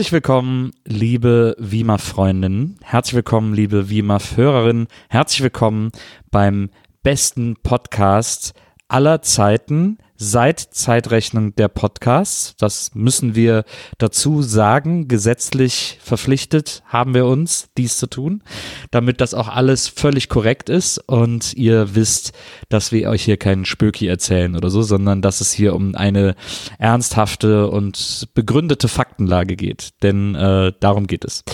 Herzlich willkommen, liebe WIMAF-Freundinnen. Herzlich willkommen, liebe WIMAF-Hörerinnen. Herzlich willkommen beim besten Podcast aller Zeiten seit Zeitrechnung der Podcasts. Das müssen wir dazu sagen. Gesetzlich verpflichtet haben wir uns, dies zu tun, damit das auch alles völlig korrekt ist und ihr wisst, dass wir euch hier keinen Spöki erzählen oder so, sondern dass es hier um eine ernsthafte und begründete Faktenlage geht. Denn äh, darum geht es.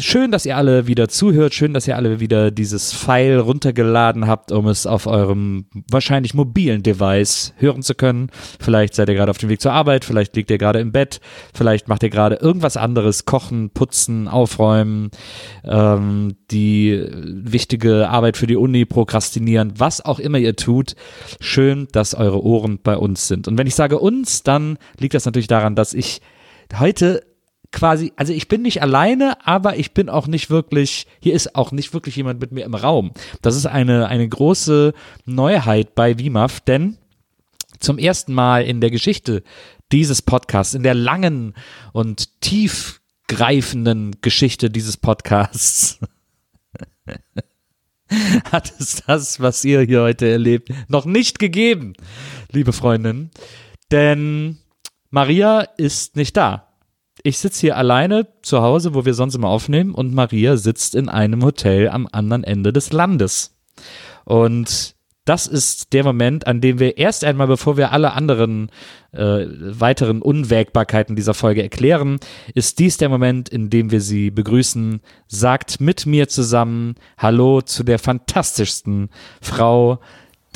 Schön, dass ihr alle wieder zuhört. Schön, dass ihr alle wieder dieses File runtergeladen habt, um es auf eurem wahrscheinlich mobilen Device hören zu können. Vielleicht seid ihr gerade auf dem Weg zur Arbeit, vielleicht liegt ihr gerade im Bett, vielleicht macht ihr gerade irgendwas anderes, kochen, putzen, aufräumen, ähm, die wichtige Arbeit für die Uni prokrastinieren, was auch immer ihr tut. Schön, dass eure Ohren bei uns sind. Und wenn ich sage uns, dann liegt das natürlich daran, dass ich heute quasi, also ich bin nicht alleine, aber ich bin auch nicht wirklich, hier ist auch nicht wirklich jemand mit mir im Raum. Das ist eine, eine große Neuheit bei WIMAF, denn zum ersten Mal in der Geschichte dieses Podcasts, in der langen und tiefgreifenden Geschichte dieses Podcasts, hat es das, was ihr hier heute erlebt, noch nicht gegeben, liebe Freundin. Denn Maria ist nicht da ich sitze hier alleine zu Hause, wo wir sonst immer aufnehmen, und Maria sitzt in einem Hotel am anderen Ende des Landes. Und das ist der Moment, an dem wir erst einmal, bevor wir alle anderen äh, weiteren Unwägbarkeiten dieser Folge erklären, ist dies der Moment, in dem wir sie begrüßen. Sagt mit mir zusammen Hallo zu der fantastischsten Frau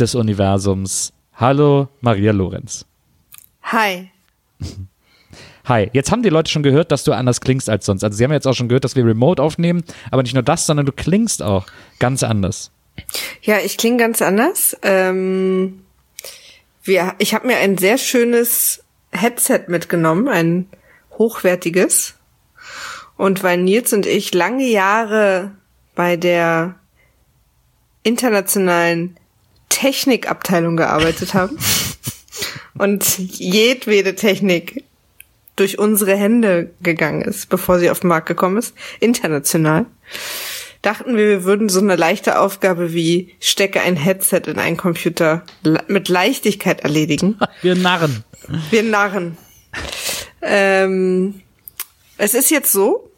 des Universums. Hallo, Maria Lorenz. Hi. Hi, jetzt haben die Leute schon gehört, dass du anders klingst als sonst. Also sie haben jetzt auch schon gehört, dass wir remote aufnehmen, aber nicht nur das, sondern du klingst auch ganz anders. Ja, ich klinge ganz anders. Ähm, wir, ich habe mir ein sehr schönes Headset mitgenommen, ein hochwertiges. Und weil Nils und ich lange Jahre bei der internationalen Technikabteilung gearbeitet haben und jedwede Technik durch unsere Hände gegangen ist, bevor sie auf den Markt gekommen ist, international, dachten wir, wir würden so eine leichte Aufgabe wie stecke ein Headset in einen Computer mit Leichtigkeit erledigen. Wir Narren. Wir Narren. Ähm, es ist jetzt so,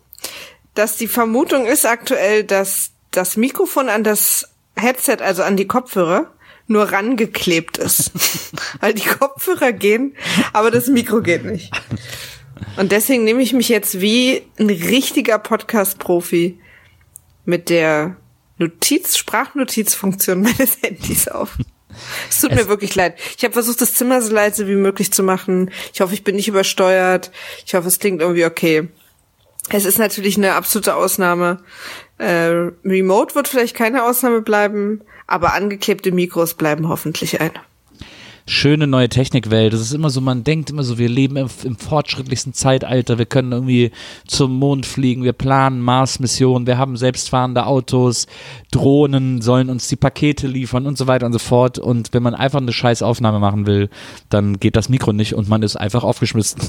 dass die Vermutung ist aktuell, dass das Mikrofon an das Headset, also an die Kopfhörer, nur rangeklebt ist. Weil die Kopfhörer gehen, aber das Mikro geht nicht. Und deswegen nehme ich mich jetzt wie ein richtiger Podcast-Profi mit der Notiz, Sprachnotizfunktion meines Handys auf. Es tut Es- mir wirklich leid. Ich habe versucht, das Zimmer so leise wie möglich zu machen. Ich hoffe, ich bin nicht übersteuert. Ich hoffe, es klingt irgendwie okay. Es ist natürlich eine absolute Ausnahme. Äh, Remote wird vielleicht keine Ausnahme bleiben, aber angeklebte Mikros bleiben hoffentlich ein. Schöne neue Technikwelt. Das ist immer so, man denkt immer so, wir leben im, im fortschrittlichsten Zeitalter, wir können irgendwie zum Mond fliegen, wir planen Mars-Missionen, wir haben selbstfahrende Autos, Drohnen sollen uns die Pakete liefern und so weiter und so fort. Und wenn man einfach eine scheiß Aufnahme machen will, dann geht das Mikro nicht und man ist einfach aufgeschmissen.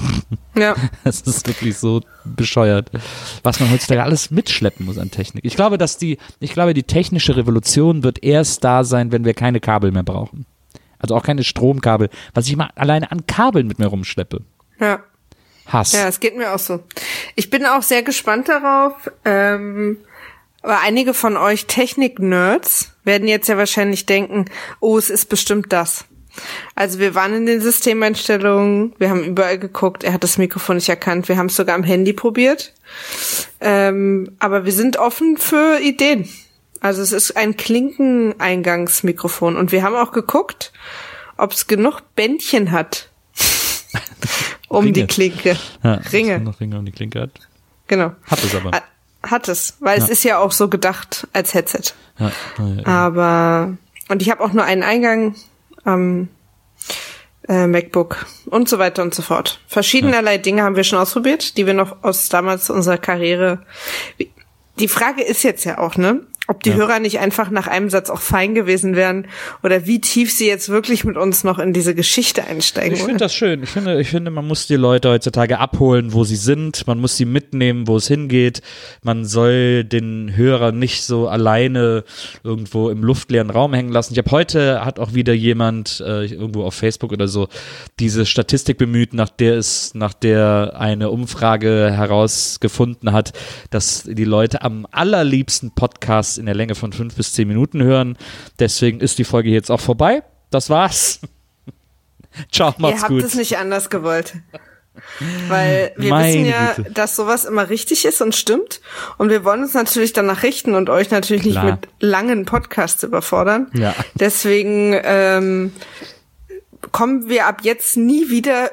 Ja. Es ist wirklich so bescheuert, was man heutzutage alles mitschleppen muss an Technik. Ich glaube, dass die, ich glaube, die technische Revolution wird erst da sein, wenn wir keine Kabel mehr brauchen. Also auch keine Stromkabel, was ich mal alleine an Kabeln mit mir rumschleppe. Ja. Hass. Ja, es geht mir auch so. Ich bin auch sehr gespannt darauf. Ähm, aber einige von euch Technik-Nerds werden jetzt ja wahrscheinlich denken, oh, es ist bestimmt das. Also wir waren in den Systemeinstellungen, wir haben überall geguckt, er hat das Mikrofon nicht erkannt, wir haben es sogar am Handy probiert. Ähm, aber wir sind offen für Ideen. Also es ist ein Klinkeneingangsmikrofon und wir haben auch geguckt, ob es genug Bändchen hat um Ringe. die Klinke. Ja, Ringe. noch Ringe um die Klinke hat. Genau. Hat es aber. Ha- Hat es, weil es Ja. ist ja auch so gedacht als Headset. Ja, ja. Aber und ich habe auch nur einen Eingang. Ähm, äh, MacBook und so weiter und so fort. Verschiedenerlei Dinge haben wir schon ausprobiert, die wir noch aus damals unserer Karriere. Die Frage ist jetzt ja auch, ne? Ob die Ja. Hörer nicht einfach nach einem Satz auch fein gewesen wären oder wie tief sie jetzt wirklich mit uns noch in diese Geschichte einsteigen. Ich finde das schön. Ich finde, ich finde, man muss die Leute heutzutage abholen, wo sie sind. Man muss sie mitnehmen, wo es hingeht. Man soll den Hörer nicht so alleine irgendwo im luftleeren Raum hängen lassen. Ich habe heute hat auch wieder jemand äh, irgendwo auf Facebook oder so diese Statistik bemüht, nach der es, nach der eine Umfrage herausgefunden hat, dass die Leute am allerliebsten Podcasts in der Länge von fünf bis zehn Minuten hören. Deswegen ist die Folge jetzt auch vorbei. Das war's. Ciao, Ihr macht's habt gut. es nicht anders gewollt. Weil wir Meine wissen ja, Güte. dass sowas immer richtig ist und stimmt. Und wir wollen uns natürlich danach richten und euch natürlich nicht Klar. mit langen Podcasts überfordern. Ja. Deswegen ähm, kommen wir ab jetzt nie wieder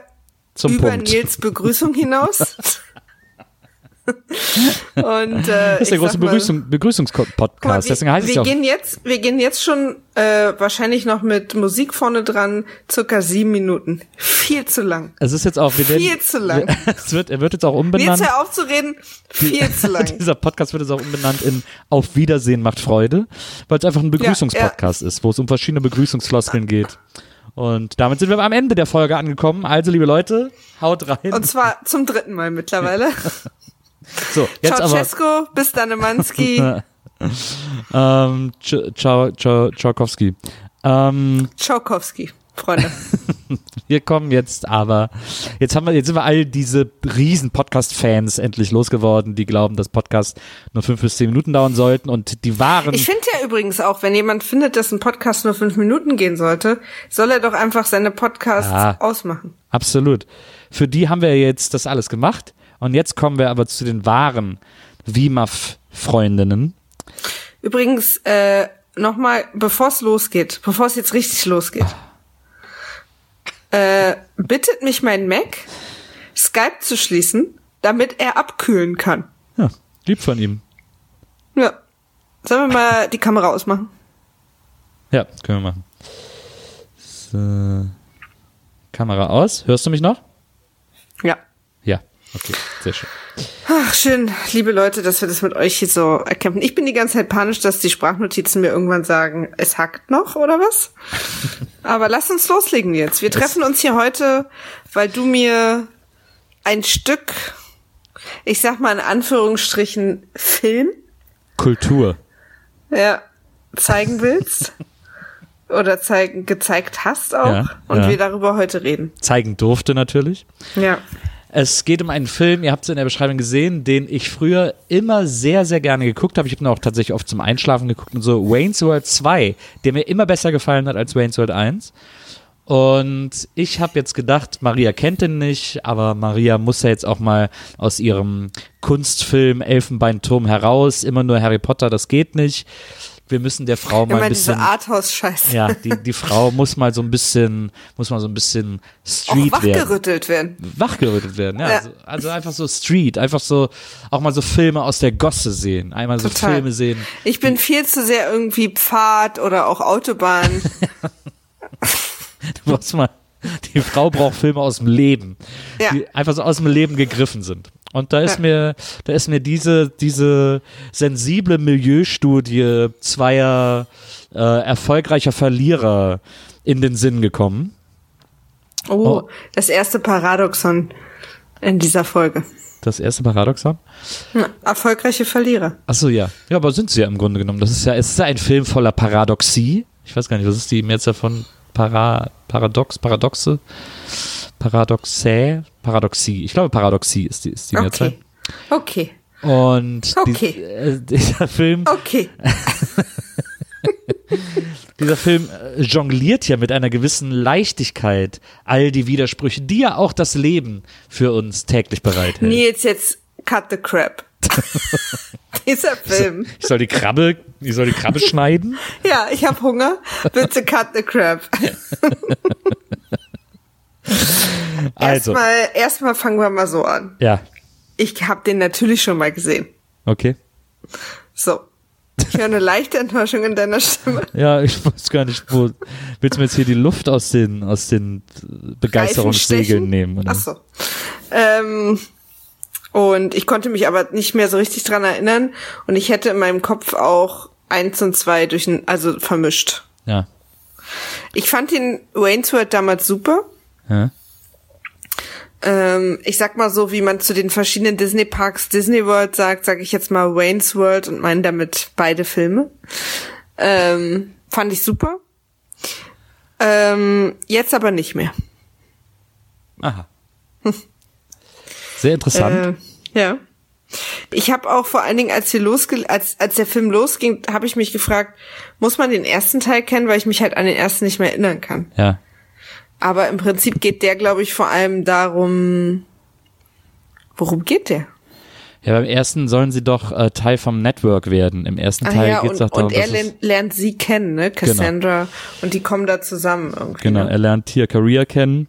Zum über Punkt. Nils Begrüßung hinaus. und äh, Das ist der große Begrüßung, Begrüßungspodcast. Deswegen heißt es wir ja auch. gehen jetzt, wir gehen jetzt schon äh, wahrscheinlich noch mit Musik vorne dran, circa sieben Minuten. Viel zu lang. Es ist jetzt auch, wir werden, Viel zu lang. Es wird, er wird jetzt auch umbenannt. hör auf zu reden. Viel zu lang. Dieser Podcast wird jetzt auch umbenannt in Auf Wiedersehen macht Freude, weil es einfach ein Begrüßungspodcast ist, wo es um verschiedene Begrüßungsfloskeln geht. Und damit sind wir am Ende der Folge angekommen. Also, liebe Leute, haut rein. Und zwar zum dritten Mal mittlerweile. So, jetzt aber. Ceausescu, bis Danemanski, Ähm, Ch- Ciao, ciao, Tchaikovsky. Ähm, Tchaikovsky, Freunde. wir kommen jetzt aber, jetzt haben wir, jetzt sind wir all diese riesen Podcast-Fans endlich losgeworden, die glauben, dass Podcasts nur fünf bis zehn Minuten dauern sollten und die waren. Ich finde ja übrigens auch, wenn jemand findet, dass ein Podcast nur fünf Minuten gehen sollte, soll er doch einfach seine Podcasts Ja. ausmachen. Absolut. Für die haben wir jetzt das alles gemacht. Und jetzt kommen wir aber zu den wahren WIMAF-Freundinnen. Übrigens, äh, nochmal, bevor es losgeht, bevor es jetzt richtig losgeht, äh, bittet mich mein Mac, Skype zu schließen, damit er abkühlen kann. Ja, lieb von ihm. Ja. Sollen wir mal die Kamera ausmachen? Ja, können wir machen. So. Kamera aus. Hörst du mich noch? Okay, sehr schön. Ach, schön, liebe Leute, dass wir das mit euch hier so erkämpfen. Ich bin die ganze Zeit panisch, dass die Sprachnotizen mir irgendwann sagen, es hackt noch oder was? Aber lass uns loslegen jetzt. Wir treffen uns hier heute, weil du mir ein Stück, ich sag mal in Anführungsstrichen, Film, Kultur. ja, zeigen willst. Oder zeigen, gezeigt hast auch. Ja, und ja. wir darüber heute reden. Zeigen durfte natürlich. Ja. Es geht um einen Film, ihr habt es in der Beschreibung gesehen, den ich früher immer sehr, sehr gerne geguckt habe. Ich habe ihn auch tatsächlich oft zum Einschlafen geguckt und so. Wayne's World 2, der mir immer besser gefallen hat als Wayne's World 1. Und ich habe jetzt gedacht, Maria kennt den nicht, aber Maria muss ja jetzt auch mal aus ihrem Kunstfilm Elfenbeinturm heraus. Immer nur Harry Potter, das geht nicht. Wir müssen der Frau mal ein diese bisschen. Arthouse-Scheiße. Ja, die, die Frau muss mal so ein bisschen, muss mal so ein bisschen Auch Street werden wachgerüttelt werden. wachgerüttelt werden. Ja, Ja. Also, also einfach so Street, einfach so auch mal so Filme aus der Gosse sehen, einmal so Total. Filme sehen. Ich bin viel zu sehr irgendwie Pfad oder auch Autobahn. Du brauchst mal, die Frau braucht Filme aus dem Leben, Ja. die einfach so aus dem Leben gegriffen sind. Und da ist Ja. mir, da ist mir diese, diese sensible Milieustudie zweier äh, erfolgreicher Verlierer in den Sinn gekommen. Oh, Oh. das erste Paradoxon in dieser Folge. Das erste Paradoxon. Na, erfolgreiche Verlierer. Achso, ja. Ja, aber sind sie ja im Grunde genommen. Das ist ja, es ist ja ein Film voller Paradoxie. Ich weiß gar nicht, was ist die Mehrzahl von Para, Paradox, Paradoxe? Paradoxä? Paradoxie. Ich glaube, Paradoxie ist die, ist die Mehrzahl. Okay. Okay. Und Okay. Die, äh, dieser Film, Okay. dieser Film äh, jongliert ja mit einer gewissen Leichtigkeit all die Widersprüche, die ja auch das Leben für uns täglich bereithält. Nils, jetzt cut the crap. dieser Film. Ich soll die Krabbe, ich soll die Krabbe schneiden? Ja, ich habe Hunger. Bitte cut the crap. Also, Erstmal, erstmal fangen wir mal so an. ja, Ich habe den natürlich schon mal gesehen. okay. So. Ich höre eine leichte Enttäuschung in deiner Stimme. Ja, ich weiß gar nicht, wo. Willst du mir jetzt hier die Luft aus den, aus den Begeisterungssegeln nehmen? Oder? Ach so. Ähm, und ich konnte mich aber nicht mehr so richtig dran erinnern. Und ich hätte in meinem Kopf auch eins und zwei durch, also vermischt. Ja. Ich fand den Wayne's World damals super. Ja. Ähm, ich sag mal so, wie man zu den verschiedenen Disney Parks Disney World sagt, sage ich jetzt mal Wayne's World und meine damit beide Filme. Ähm, fand ich super. Ähm, jetzt aber nicht mehr. Aha. Sehr interessant. Äh, ja. Ich habe auch vor allen Dingen, als wir losge als als der Film losging, habe ich mich gefragt, muss man den ersten Teil kennen, weil ich mich halt an den ersten nicht mehr erinnern kann. ja. Aber im Prinzip geht der, glaube ich, vor allem darum, worum geht der? Ja, beim ersten sollen sie doch äh, Teil vom Network werden. Im ersten Ah Teil ja, geht es und, auch darum, und er lernt, lernt sie kennen, ne? Cassandra. Und die kommen da zusammen irgendwie. Genau, ne? er lernt Tia Career kennen.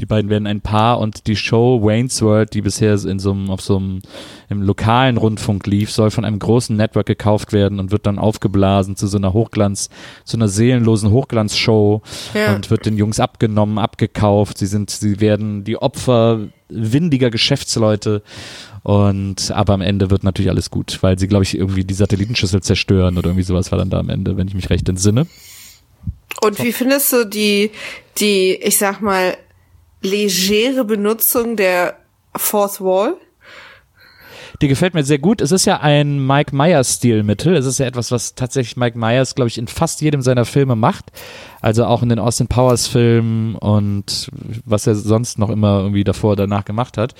Die beiden werden ein Paar und die Show Wayne's World, die bisher in so einem, auf so einem, im lokalen Rundfunk lief, soll von einem großen Network gekauft werden und wird dann aufgeblasen zu so einer Hochglanz, zu einer seelenlosen Hochglanzshow Ja. und wird den Jungs abgenommen, abgekauft. Sie sind, sie werden die Opfer windiger Geschäftsleute und aber am Ende wird natürlich alles gut, weil sie, glaube ich, irgendwie die Satellitenschüssel zerstören oder irgendwie sowas war dann da am Ende, wenn ich mich recht entsinne. Und wie findest du die, die, ich sag mal, legere Benutzung der Fourth Wall? Die gefällt mir sehr gut. Es ist ja ein Mike Myers Stilmittel. Es ist ja etwas, was tatsächlich Mike Myers, glaube ich, in fast jedem seiner Filme macht. Also auch in den Austin Powers Filmen und was er sonst noch immer irgendwie davor, danach gemacht hat.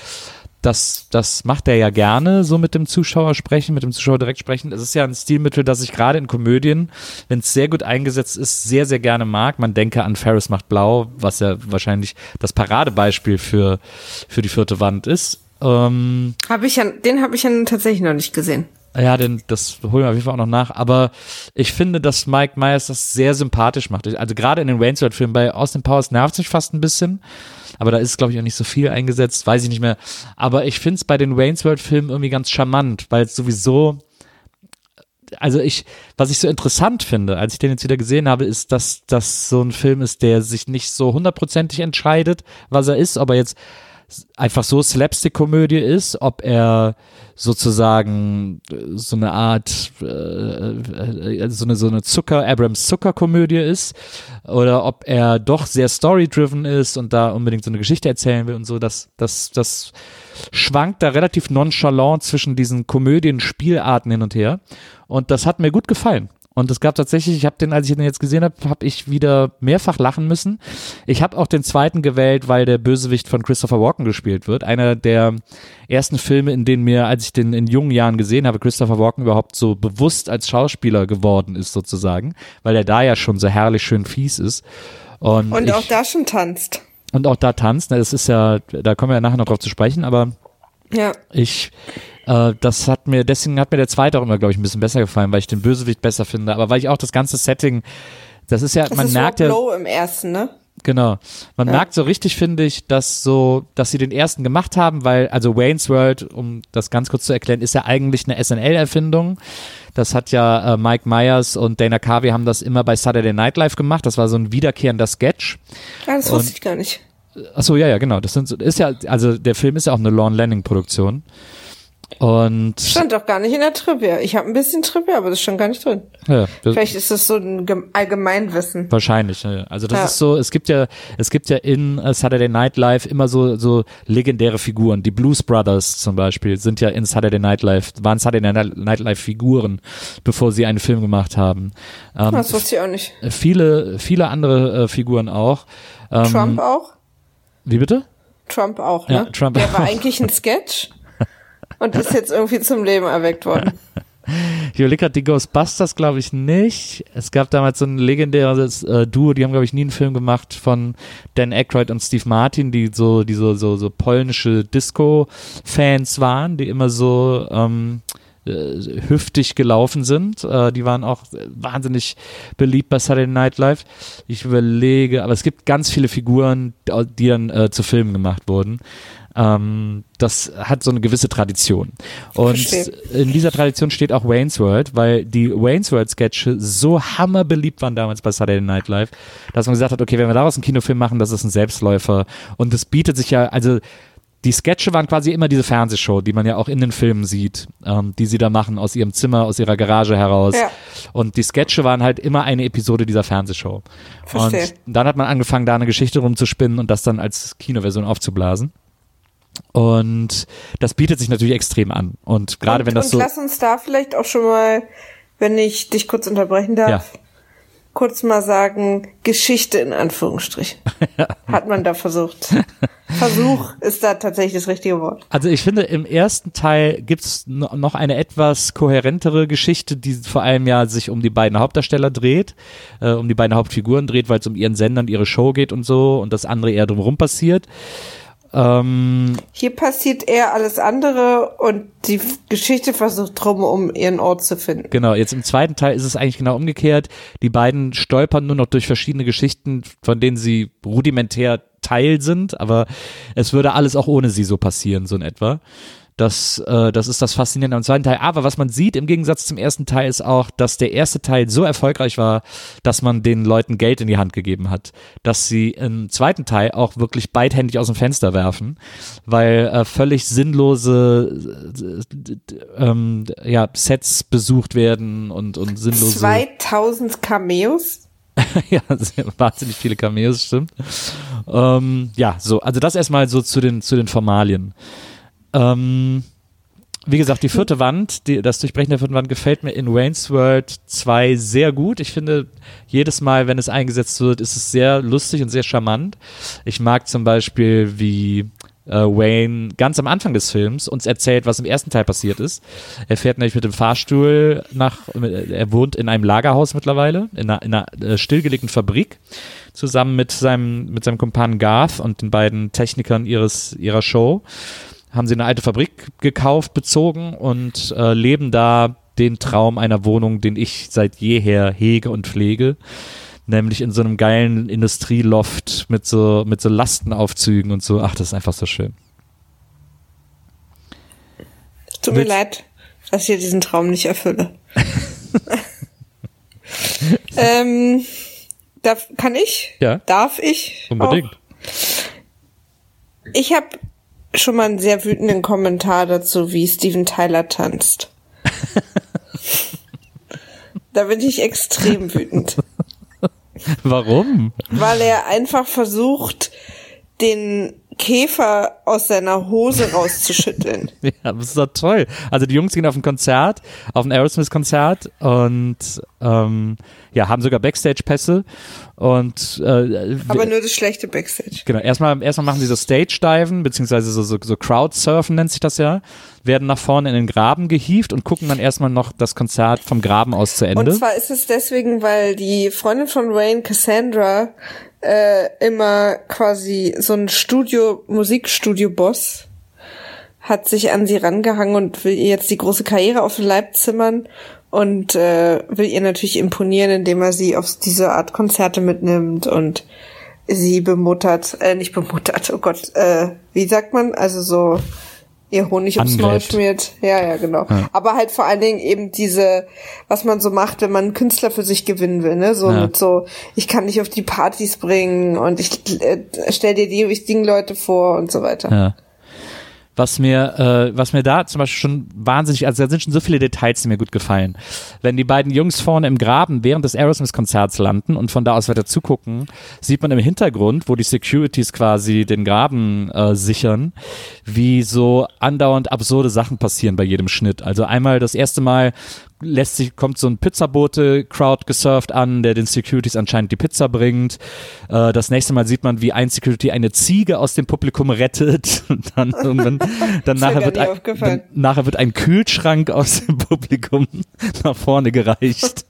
Das, das macht er ja gerne, so mit dem Zuschauer sprechen, mit dem Zuschauer direkt sprechen. Es ist ja ein Stilmittel, das ich gerade in Komödien, wenn es sehr gut eingesetzt ist, sehr, sehr gerne mag. Man denke an Ferris macht blau, was ja wahrscheinlich das Paradebeispiel für, für die vierte Wand ist. Ähm, Hab ich ja, den habe ich ja tatsächlich noch nicht gesehen. Ja, denn das holen wir auf jeden Fall auch noch nach. Aber ich finde, dass Mike Myers das sehr sympathisch macht. Also gerade in den Wayne's World Filmen bei Austin Powers nervt es mich fast ein bisschen. Aber da ist, glaube ich, auch nicht so viel eingesetzt. Weiß ich nicht mehr. Aber ich finde es bei den Wayne's World Filmen irgendwie ganz charmant, weil es sowieso also ich, was ich so interessant finde, als ich den jetzt wieder gesehen habe, ist, dass das so ein Film ist, der sich nicht so hundertprozentig entscheidet, was er ist, ob er jetzt einfach so Slapstick-Komödie ist, ob er sozusagen äh, so eine Art, äh, äh, so eine, so eine Zucker, Abrams Zucker-Komödie ist, oder ob er doch sehr story-driven ist und da unbedingt so eine Geschichte erzählen will und so, das, das, das schwankt da relativ nonchalant zwischen diesen Komödien-Spielarten hin und her. Und das hat mir gut gefallen. Und es gab tatsächlich, ich habe den, als ich den jetzt gesehen habe, habe ich wieder mehrfach lachen müssen. Ich habe auch den zweiten gewählt, weil der Bösewicht von Christopher Walken gespielt wird. Einer der ersten Filme, in denen mir, als ich den in jungen Jahren gesehen habe, Christopher Walken überhaupt so bewusst als Schauspieler geworden ist sozusagen, weil er da ja schon so herrlich schön fies ist. Und, Und ich, auch da schon tanzt. und auch da tanzt. Das ist ja, da kommen wir ja nachher noch drauf zu sprechen, aber Ja. ich, äh, das hat mir, deswegen hat mir der zweite auch immer, glaube ich, ein bisschen besser gefallen, weil ich den Bösewicht besser finde, aber weil ich auch das ganze Setting, das ist ja, Das man ist merkt Rob ja, Lowe im ersten, ne? genau, man merkt so richtig, finde ich, dass so, dass sie den ersten gemacht haben, weil, also Wayne's World, um das ganz kurz zu erklären, ist ja eigentlich eine SNL-Erfindung. Das hat ja äh, Mike Myers und Dana Carvey haben das immer bei Saturday Night Live gemacht. Das war so ein wiederkehrender Sketch. Ja, das Und- wusste ich gar nicht. Achso, ja, ja, genau. Das sind, so- ist ja, also der Film ist ja auch eine Lorne Lanning-Produktion. Und Stand doch gar nicht in der Trivia. Ich habe ein bisschen Trivia, aber das stand gar nicht drin. ja, Vielleicht ist das so ein Gem- Allgemeinwissen. Wahrscheinlich, ja. ja. Also das Ja. ist so, es gibt ja, es gibt ja in äh, Saturday Night Live immer so, so legendäre Figuren. Die Blues Brothers zum Beispiel sind ja in Saturday Night Live, waren Saturday Night Live Figuren, bevor sie einen Film gemacht haben. Ähm, Das wusste ich auch nicht. viele, viele andere äh, Figuren auch. Ähm, Trump auch? Wie bitte? Trump auch, ne? Ja, Trump Der auch. war eigentlich ein Sketch und ist jetzt irgendwie zum Leben erweckt worden. Überlege gerade, die Ghostbusters glaube ich nicht. Es gab damals so ein legendäres äh, Duo, die haben glaube ich nie einen Film gemacht von Dan Aykroyd und Steve Martin, die so, die so, so, so polnische Disco-Fans waren, die immer so ähm, äh, hüftig gelaufen sind. Äh, die waren auch wahnsinnig beliebt bei Saturday Night Live. Ich überlege, aber es gibt ganz viele Figuren, die dann äh, zu Filmen gemacht wurden. Ähm, das hat so eine gewisse Tradition. Und Verstehe. in dieser Tradition steht auch Wayne's World, weil die Wayne's World Sketche so hammerbeliebt waren damals bei Saturday Night Live, dass man gesagt hat, okay, wenn wir daraus einen Kinofilm machen, das ist ein Selbstläufer. Und das bietet sich ja, also die Sketche waren quasi immer diese Fernsehshow, die man ja auch in den Filmen sieht, ähm, die sie da machen aus ihrem Zimmer, aus ihrer Garage heraus. Ja. Und die Sketche waren halt immer eine Episode dieser Fernsehshow. Verstehe. Und dann hat man angefangen, da eine Geschichte rumzuspinnen und das dann als Kinoversion aufzublasen. Und das bietet sich natürlich extrem an. Und gerade und, wenn das und so. lass uns da vielleicht auch schon mal, wenn ich dich kurz unterbrechen darf, Ja. Kurz mal sagen, Geschichte in Anführungsstrichen. Hat man da versucht. Versuch ist da tatsächlich das richtige Wort. Also ich finde, im ersten Teil gibt's no- noch eine etwas kohärentere Geschichte, die vor allem ja sich um die beiden Hauptdarsteller dreht, äh, um die beiden Hauptfiguren dreht, weil es um ihren Sender und ihre Show geht und so und das andere eher drumherum passiert. Ähm, Hier passiert eher alles andere und die Geschichte versucht drum, um ihren Ort zu finden. Genau, jetzt im zweiten Teil ist es eigentlich genau umgekehrt. Die beiden stolpern nur noch durch verschiedene Geschichten, von denen sie rudimentär Teil sind, aber es würde alles auch ohne sie so passieren, so in etwa. Das, äh, das ist das Faszinierende am zweiten Teil. Aber was man sieht im Gegensatz zum ersten Teil ist auch, dass der erste Teil so erfolgreich war, dass man den Leuten Geld in die Hand gegeben hat. Dass sie im zweiten Teil auch wirklich beidhändig aus dem Fenster werfen, weil äh, völlig sinnlose äh, ähm, ja, Sets besucht werden und, und sinnlose. 2000 Cameos? ja, wahnsinnig viele Cameos, stimmt. Ähm, ja, so, also das erstmal so zu den, zu den Formalien. Ähm, wie gesagt, die vierte Wand, die, das Durchbrechen der vierten Wand gefällt mir in Wayne's World 2 sehr gut. Ich finde, jedes Mal, wenn es eingesetzt wird, ist es sehr lustig und sehr charmant. Ich mag zum Beispiel, wie äh, Wayne ganz am Anfang des Films uns erzählt, was im ersten Teil passiert ist. Er fährt nämlich mit dem Fahrstuhl nach, er wohnt in einem Lagerhaus mittlerweile, in einer, in einer äh, stillgelegten Fabrik, zusammen mit seinem, mit seinem Kumpan Garth und den beiden Technikern ihres, ihrer Show haben sie eine alte Fabrik gekauft, bezogen und äh, leben da den Traum einer Wohnung, den ich seit jeher hege und pflege. Nämlich in so einem geilen Industrieloft mit so, mit so Lastenaufzügen und so. Ach, das ist einfach so schön. Tut mir Willst- leid, dass ich diesen Traum nicht erfülle. ähm, darf, kann ich? Ja. Darf ich? Unbedingt. Auch? Ich habe schon mal einen sehr wütenden Kommentar dazu, wie Steven Tyler tanzt. da bin ich extrem wütend, Warum? weil er einfach versucht, den Käfer aus seiner Hose rauszuschütteln. Ja, das ist doch toll. Also die Jungs gehen auf ein Konzert, auf ein Aerosmith-Konzert und ähm, ja, haben sogar Backstage-Pässe und äh, Aber nur das schlechte Backstage. Genau, erstmal, erstmal machen sie so Stage-Diven, beziehungsweise so, so, so Crowdsurfen nennt sich das ja, werden nach vorne in den Graben gehievt und gucken dann erstmal noch das Konzert vom Graben aus zu Ende. Und zwar ist es deswegen, weil die Freundin von Wayne, Cassandra, äh, immer quasi so ein Studio, Musikstudio-Boss hat sich an sie rangehangen und will ihr jetzt die große Karriere auf den Leib zimmern und äh, will ihr natürlich imponieren, indem er sie auf diese Art Konzerte mitnimmt und sie bemuttert, äh, nicht bemuttert, oh Gott, äh, wie sagt man? Also so ihr Honig ums Maul schmiert. Ja, ja, genau. Aber halt vor allen Dingen eben diese, was man so macht, wenn man einen Künstler für sich gewinnen will, ne? So Ja. mit so, ich kann dich auf die Partys bringen und ich äh, stell dir die wichtigen Leute vor und so weiter. Ja. Was mir, äh, was mir da zum Beispiel schon wahnsinnig, also da sind schon so viele Details, die mir gut gefallen. Wenn die beiden Jungs vorne im Graben während des Aerosmith-Konzerts landen und von da aus weiter zugucken, sieht man im Hintergrund, wo die Securities quasi den Graben äh, sichern, wie so andauernd absurde Sachen passieren bei jedem Schnitt. Also einmal das erste Mal lässt sich, kommt so ein Pizzabote-Crowd gesurft an, der den Securities anscheinend die Pizza bringt. Äh, das nächste Mal sieht man, wie ein Security eine Ziege aus dem Publikum rettet. Und dann irgendwann, dann nachher wird, ein, dann, nachher wird ein Kühlschrank aus dem Publikum nach vorne gereicht.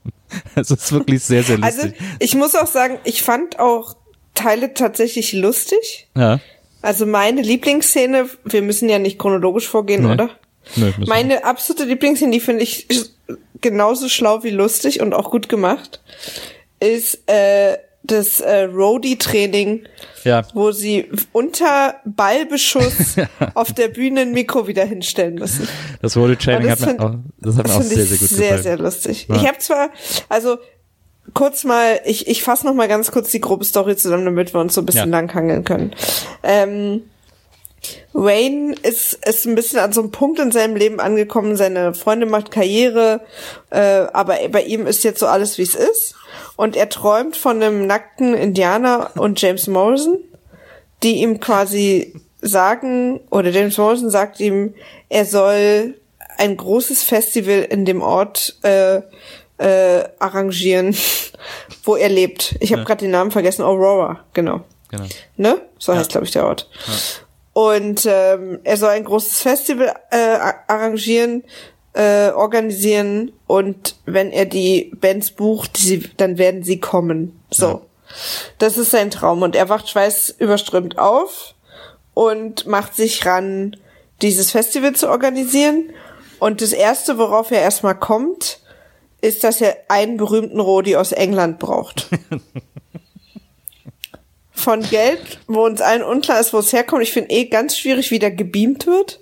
Es ist wirklich sehr, sehr Also lustig. ich muss auch sagen, ich fand auch Teile tatsächlich lustig. ja. Also meine Lieblingsszene, wir müssen ja nicht chronologisch vorgehen, Nee. oder? Wir. Meine absolute Lieblingsszene, die finde ich genauso schlau wie lustig und auch gut gemacht, ist, äh, das äh, Roadie-Training, Ja. wo sie unter Ballbeschuss auf der Bühne ein Mikro wieder hinstellen müssen. Das Road Training Aber hat das mir find- auch, das hat mir auch sehr, sehr gut sehr, gefallen. sehr lustig. Ja. Ich habe zwar, also kurz mal, ich, ich fasse noch mal ganz kurz die grobe Story zusammen, damit wir uns so ein bisschen Ja. langhangeln können. Ähm, Wayne ist, ist ein bisschen an so einem Punkt in seinem Leben angekommen. Seine Freundin macht Karriere, äh, aber bei ihm ist jetzt so alles, wie es ist. Und er träumt von einem nackten Indianer und James Morrison, die ihm quasi sagen, oder James Morrison sagt ihm, er soll ein großes Festival in dem Ort äh, äh, arrangieren, wo er lebt. Ich habe gerade den Namen vergessen, Aurora, genau. Genau. Ne? So heißt, glaube ich, der Ort. Und ähm, er soll ein großes Festival äh, arrangieren, äh, organisieren und wenn er die Bands bucht, sie, dann werden sie kommen. So. Das ist sein Traum. Und er wacht schweißüberströmt auf und macht sich ran, dieses Festival zu organisieren. Und das Erste, worauf er erstmal kommt, ist, dass er einen berühmten Rodi aus England braucht. Von Geld, wo uns allen unklar ist, wo es herkommt. Ich finde eh ganz schwierig, wie der gebeamt wird.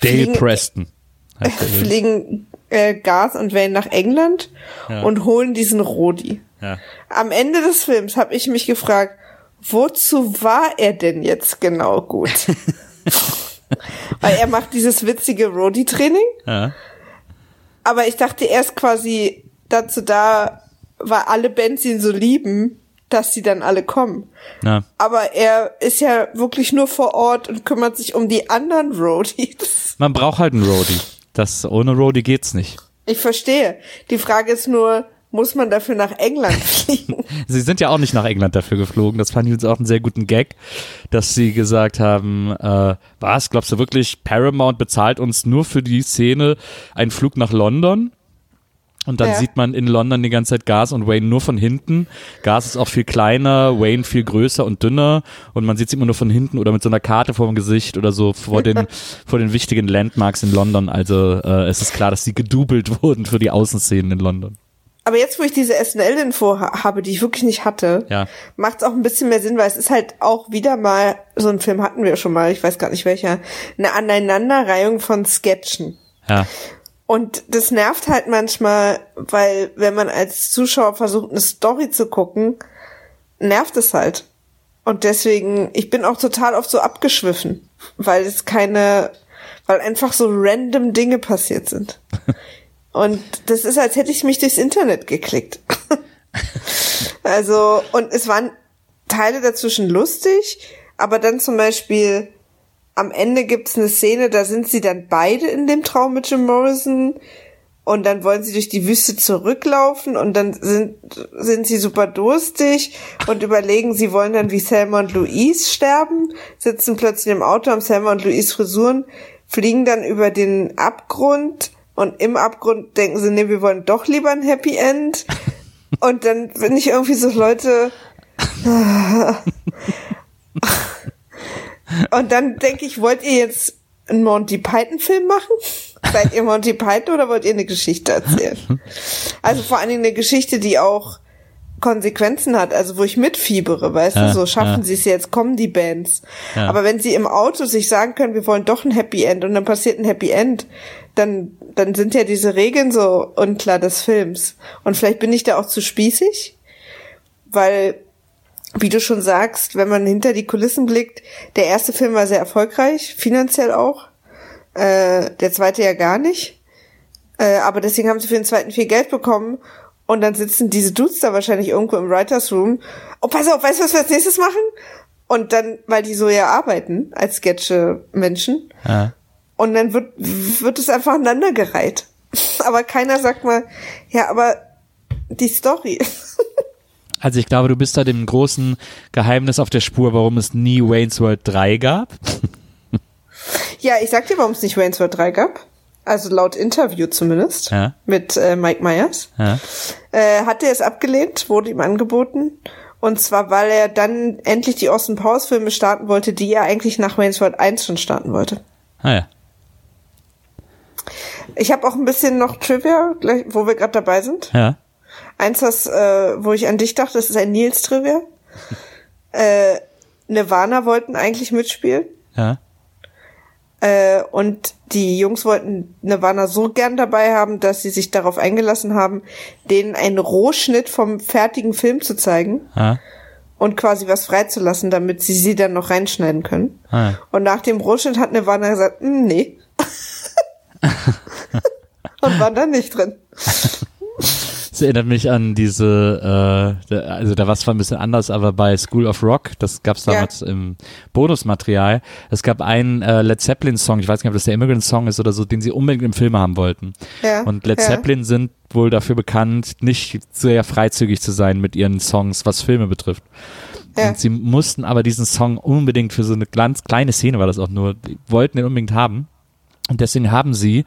Dale Fliegen- Preston. übrigens. Fliegen äh, Gas und Wayne nach England Ja. und holen diesen Rodi. Ja. Am Ende des Films habe ich mich gefragt, wozu war er denn jetzt genau gut? Weil er macht dieses witzige Rodi-Training, Ja. aber ich dachte, er ist quasi dazu da, weil alle Bands ihn so lieben, dass sie dann alle kommen. Ja. Aber er ist ja wirklich nur vor Ort und kümmert sich um die anderen Roadies. Man braucht halt einen Roadie. Das, ohne Roadie geht's nicht. Ich verstehe. Die Frage ist nur, muss man dafür nach England fliegen? Sie sind ja auch nicht nach England dafür geflogen. Das fand ich uns auch einen sehr guten Gag, dass sie gesagt haben, äh, was, glaubst du wirklich, Paramount bezahlt uns nur für die Szene einen Flug nach London? Und dann Ja. sieht man in London die ganze Zeit Gas und Wayne nur von hinten. Gas ist auch viel kleiner, Wayne viel größer und dünner und man sieht sie immer nur von hinten oder mit so einer Karte vor dem Gesicht oder so vor den, vor den wichtigen Landmarks in London. Also äh, es ist klar, dass sie gedoubelt wurden für die Außenszenen in London. Aber jetzt, wo ich diese SNL-Info ha habe, die ich wirklich nicht hatte, Ja. macht es auch ein bisschen mehr Sinn, weil es ist halt auch wieder mal, so einen Film hatten wir schon mal, ich weiß gar nicht welcher, eine Aneinanderreihung von Sketchen. Ja. Und das nervt halt manchmal, weil wenn man als Zuschauer versucht, eine Story zu gucken, nervt es halt. Und deswegen, ich bin auch total oft so abgeschwiffen, weil es keine, weil einfach so random Dinge passiert sind. Und das ist, als hätte ich mich durchs Internet geklickt. also, und es waren Teile dazwischen lustig, aber dann zum Beispiel am Ende gibt's eine Szene, da sind sie dann beide in dem Traum mit Jim Morrison und dann wollen sie durch die Wüste zurücklaufen und dann sind, sind sie super durstig und überlegen, sie wollen dann wie Selma und Louise sterben, sitzen plötzlich im Auto, haben Selma und Louise Frisuren, fliegen dann über den Abgrund und im Abgrund denken sie, nee, wir wollen doch lieber ein Happy End. Und dann bin ich irgendwie so, Leute, und dann denke ich, wollt ihr jetzt einen Monty Python-Film machen? Seid ihr Monty Python oder wollt ihr eine Geschichte erzählen? Also vor allen Dingen eine Geschichte, die auch Konsequenzen hat, also wo ich mitfiebere, weißt Ja, du, so schaffen ja. sie es jetzt, kommen die Bands. Ja. Aber wenn sie im Auto sich sagen können, wir wollen doch ein Happy End und dann passiert ein Happy End, dann, dann sind ja diese Regeln so unklar des Films. Und vielleicht bin ich da auch zu spießig, weil wie du schon sagst, wenn man hinter die Kulissen blickt, der erste Film war sehr erfolgreich, finanziell auch. Äh, der zweite ja gar nicht. Äh, aber deswegen haben sie für den zweiten viel Geld bekommen. Und dann sitzen diese Dudes da wahrscheinlich irgendwo im Writers Room. Oh, pass auf, weißt du, was wir als nächstes machen? Und dann, weil die so ja arbeiten als Sketche-Menschen. Ja. Und dann wird, wird es einfach aneinandergereiht. Aber keiner sagt mal, ja, aber die Story. Also ich glaube, du bist da dem großen Geheimnis auf der Spur, warum es nie Wayne's World 3 gab. Ja, ich sag dir, warum es nicht Wayne's World 3 gab. Also laut Interview zumindest. Ja. Mit äh, Mike Myers. Ja. Äh, hat er es abgelehnt, wurde ihm angeboten. Und zwar, weil er dann endlich die Austin Powers Filme starten wollte, die er eigentlich nach Wayne's World 1 schon starten wollte. Ah ja. Ich habe auch ein bisschen noch Trivia, gleich, wo wir gerade dabei sind. Ja. Eins, was, äh, wo ich an dich dachte, das ist ein Nils-Trivia. äh, Nirvana wollten eigentlich mitspielen. Ja. Äh, und die Jungs wollten Nirvana so gern dabei haben, dass sie sich darauf eingelassen haben, denen einen Rohschnitt vom fertigen Film zu zeigen ja. und quasi was freizulassen, damit sie sie dann noch reinschneiden können. Ah. Und nach dem Rohschnitt hat Nirvana gesagt, "Hm, nee. und war dann nicht drin. Das erinnert mich an diese, äh, also da war es zwar ein bisschen anders, aber bei School of Rock, das gab es Ja. damals im Bonusmaterial, es gab einen äh, Led Zeppelin-Song, ich weiß nicht, ob das der Immigrant-Song ist oder so, den sie unbedingt im Film haben wollten. Ja, Und Led ja. Zeppelin sind wohl dafür bekannt, nicht sehr freizügig zu sein mit ihren Songs, was Filme betrifft. Ja. Und sie mussten aber diesen Song unbedingt für so eine ganz kleine Szene war das auch nur, die wollten den unbedingt haben. Und deswegen haben sie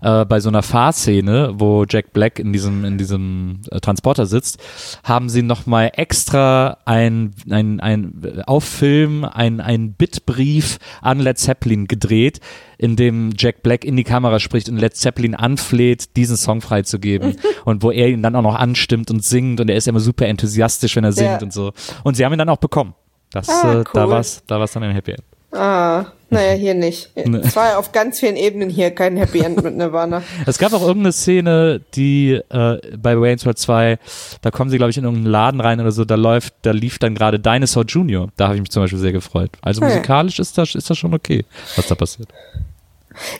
äh, bei so einer Fahrszene, wo Jack Black in diesem in diesem äh, Transporter sitzt, haben sie noch mal extra ein ein ein auf Film ein ein Bitbrief an Led Zeppelin gedreht, in dem Jack Black in die Kamera spricht und Led Zeppelin anfleht, diesen Song freizugeben und wo er ihn dann auch noch anstimmt und singt und er ist immer super enthusiastisch, wenn er singt Ja. und so. Und sie haben ihn dann auch bekommen. Das Ah, äh, da cool. war's da war's dann ein Happy End. Ah, naja, hier nicht. Es war ja auf ganz vielen Ebenen hier kein Happy End mit Nirvana. Es gab auch irgendeine Szene, die äh, bei Wayne's World 2, da kommen sie, glaube ich, in irgendeinen Laden rein oder so, da läuft, da lief dann gerade Dinosaur Junior. Da habe ich mich zum Beispiel sehr gefreut. Also Hm. musikalisch ist das, ist das schon okay, was da passiert.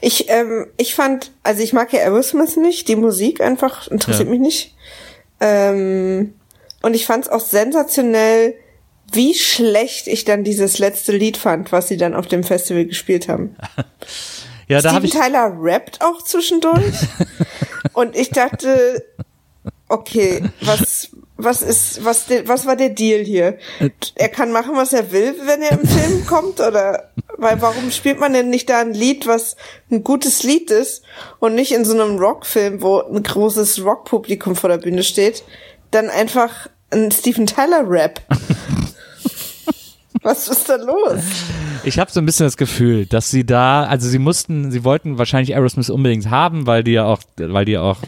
Ich, ähm, ich fand, also ich mag ja Aerosmith nicht, die Musik einfach interessiert Ja. mich nicht. Ähm, und ich fand es auch sensationell, wie schlecht ich dann dieses letzte Lied fand, was sie dann auf dem Festival gespielt haben. Ja, da Steven ich, Tyler rappt auch zwischendurch. und ich dachte, okay, was, was ist, was, was war der Deal hier? Er kann machen, was er will, wenn er im Film kommt, oder, weil warum spielt man denn nicht da ein Lied, was ein gutes Lied ist und nicht in so einem Rockfilm, wo ein großes Rockpublikum vor der Bühne steht, dann einfach ein Steven Tyler Rap? Was ist da los? ich habe so ein bisschen das Gefühl, dass sie da, also sie mussten, sie wollten wahrscheinlich Aerosmith unbedingt haben, weil die ja auch, weil die ja auch,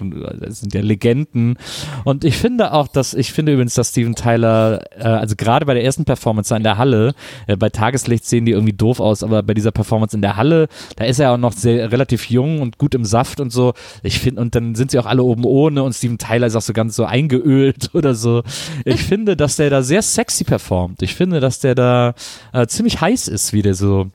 sind ja Legenden. Und ich finde auch, dass, ich finde übrigens, dass Steven Tyler, äh, also gerade bei der ersten Performance in der Halle, äh, bei Tageslicht sehen die irgendwie doof aus, aber bei dieser Performance in der Halle, da ist er auch noch sehr relativ jung und gut im Saft und so. Ich finde, und dann sind sie auch alle oben ohne und Steven Tyler ist auch so ganz so eingeölt oder so. Ich finde, dass der da sehr sexy performt. Ich finde, dass der da äh, ziemlich heiß ist, wie der so,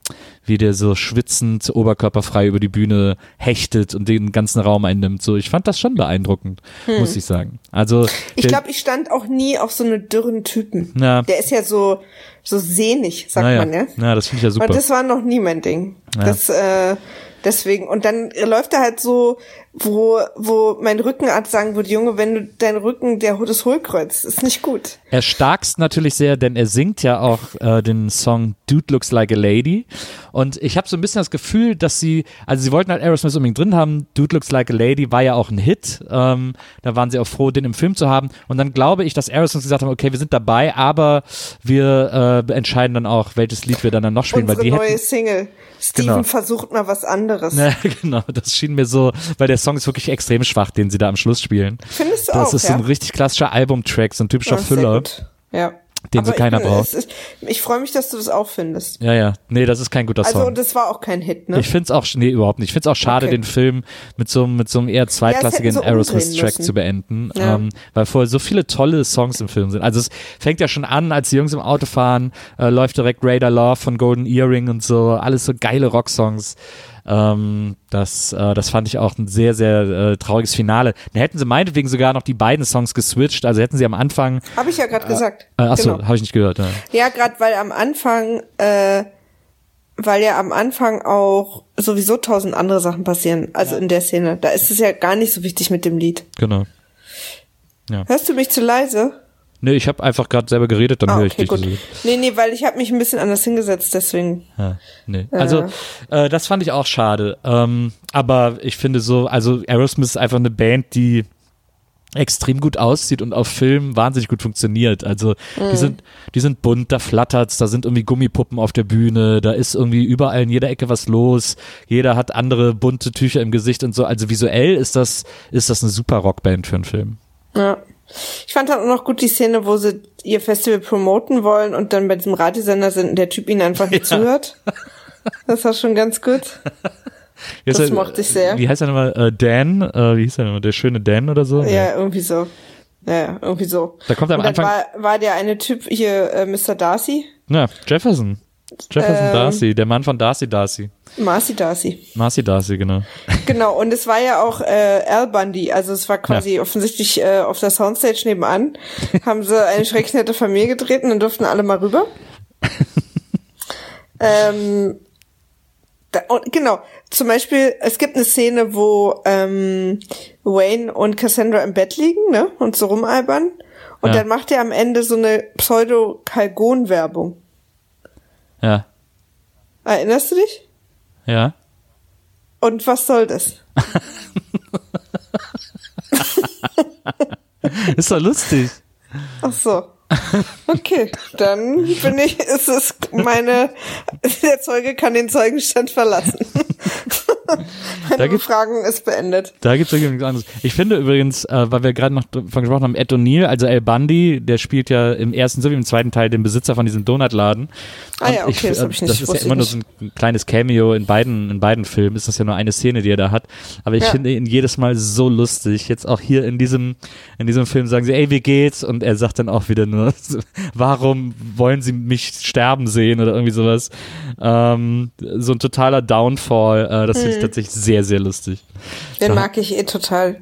wie der so schwitzend, oberkörperfrei über die Bühne hechtet und den ganzen Raum einnimmt. So, ich fand das schon beeindruckend, muss ich sagen. Also Hm. Ich glaube, ich stand auch nie auf so eine dürren Typen. Ja. Der ist ja so, so sehnig, sagt naja, man, ja. ja, das finde ich ja super. Und das war noch nie mein Ding. Ja. Das, äh, deswegen, und dann läuft er halt so, wo, wo mein Rückenarzt sagen würde, Junge, wenn du dein Rücken, der das Hohlkreuz, ist nicht gut. Er starkst natürlich sehr, denn er singt ja auch äh, den Song Dude Looks Like a Lady. Und ich habe so ein bisschen das Gefühl, dass sie, also sie wollten halt Aerosmith unbedingt drin haben. Dude Looks Like a Lady war ja auch ein Hit. Ähm, da waren sie auch froh, den im Film zu haben. Und dann glaube ich, dass Aerosmith gesagt haben, okay, wir sind dabei, aber wir äh, entscheiden dann auch, welches Lied wir dann, dann noch spielen, Unsere weil die neue hätten, Single. Steven Genau. versucht mal was anderes. Ja, genau, das schien mir so, weil der Song ist wirklich extrem schwach, den sie da am Schluss spielen. Findest du Das auch, ist ja? so ein richtig klassischer Albumtrack, so ein typischer Ja, Füller. Ja. Den so Aber keiner ich braucht. Ist, ich freue mich, dass du das auch findest. Ja, ja. Nee, das ist kein guter Also, Song. und das war auch kein Hit, ne? Ich find's auch, nee, überhaupt nicht. Ich find's auch schade, Okay. den Film mit so, einem- mit so einem eher zweitklassigen umdrehen Aerosmith-Track zu beenden, Ja. ähm, weil vorher so viele tolle Songs im Film sind. Also es fängt ja schon an, als die Jungs im Auto fahren, äh, läuft direkt Radar Love von Golden Earring und so, alles so geile Rocksongs. Ähm, das, äh, das fand ich auch ein sehr, sehr äh, trauriges Finale. Da hätten sie meinetwegen sogar noch die beiden Songs geswitcht, also hätten sie am Anfang, Habe ich ja gerade gesagt. äh, achso, Genau. habe ich nicht gehört. Ja. Ja, gerade weil am Anfang, äh, weil ja am Anfang auch sowieso tausend andere Sachen passieren, also in der Szene. Da ist es ja gar nicht so wichtig mit dem Lied. Genau. Hörst du mich zu leise? Nee, ich habe einfach gerade selber geredet, dann Ah, höre ich okay, dich. gut. Nee, nee, weil ich habe mich ein bisschen anders hingesetzt, deswegen. Ja, nee. Also, äh, das fand ich auch schade. Ähm, aber ich finde so, also Aerosmith ist einfach eine Band, die extrem gut aussieht und auf Film wahnsinnig gut funktioniert. Also die sind, die sind bunt, da flattert's, da sind irgendwie Gummipuppen auf der Bühne, da ist irgendwie überall in jeder Ecke was los. Jeder hat andere bunte Tücher im Gesicht und so. Also visuell ist das, ist das eine super Rockband für einen Film. Ja. Ich fand dann auch noch gut die Szene, wo sie ihr Festival promoten wollen und dann bei diesem Radiosender sind und der Typ ihnen einfach nicht Ja. zuhört. Das war schon ganz gut. Das er- mochte ich sehr. Wie heißt er nochmal? Äh, Dan? Äh, wie hieß er nochmal? Der schöne Dan oder so? Ja, irgendwie so. Ja, ja, irgendwie so. Da kommt am und dann Anfang- war, war der eine Typ hier, äh, Mr. Darcy, Ja, Jefferson. Jefferson Ähm. Darcy, der Mann von Darcy Darcy. Marcy Darcy. Marcy Darcy, genau. Genau, und es war ja auch äh, Al Bundy, also es war quasi offensichtlich äh, auf der Soundstage nebenan, haben sie eine schrecklich nette Familie gedreht und dann durften alle mal rüber. ähm, da, und genau, zum Beispiel, es gibt eine Szene, wo ähm, Wayne und Cassandra im Bett liegen ne, und so rumalbern und Ja. dann macht er am Ende so eine Pseudo-Kalgon-Werbung. Ja. Erinnerst du dich? Ja. Und was soll das? Ist doch lustig. Ach so. Okay, dann bin ich, ist es meine, der Zeuge kann den Zeugenstand verlassen. Da Meine gibt's- Befragung ist beendet. Da gibt es wirklich nichts anderes. Ich finde übrigens, äh, weil wir gerade noch davon gesprochen haben, Ed O'Neill, also El Bundy, der spielt ja im ersten sowie im zweiten Teil den Besitzer von diesem Donutladen. Ah ja, okay, das hab ich nicht, Das ist ja immer nur ich so ein kleines Cameo in beiden, in beiden Filmen. Ist das ja nur eine Szene, die er da hat. Aber ich Ja. finde ihn jedes Mal so lustig. Jetzt auch hier in diesem, in diesem Film sagen sie, ey, wie geht's? Und er sagt dann auch wieder nur, warum wollen sie mich sterben sehen oder irgendwie sowas. Ähm, so ein totaler Downfall. Äh, das Mhm. finde ich tatsächlich sehr, sehr lustig. Den Da- mag ich eh total.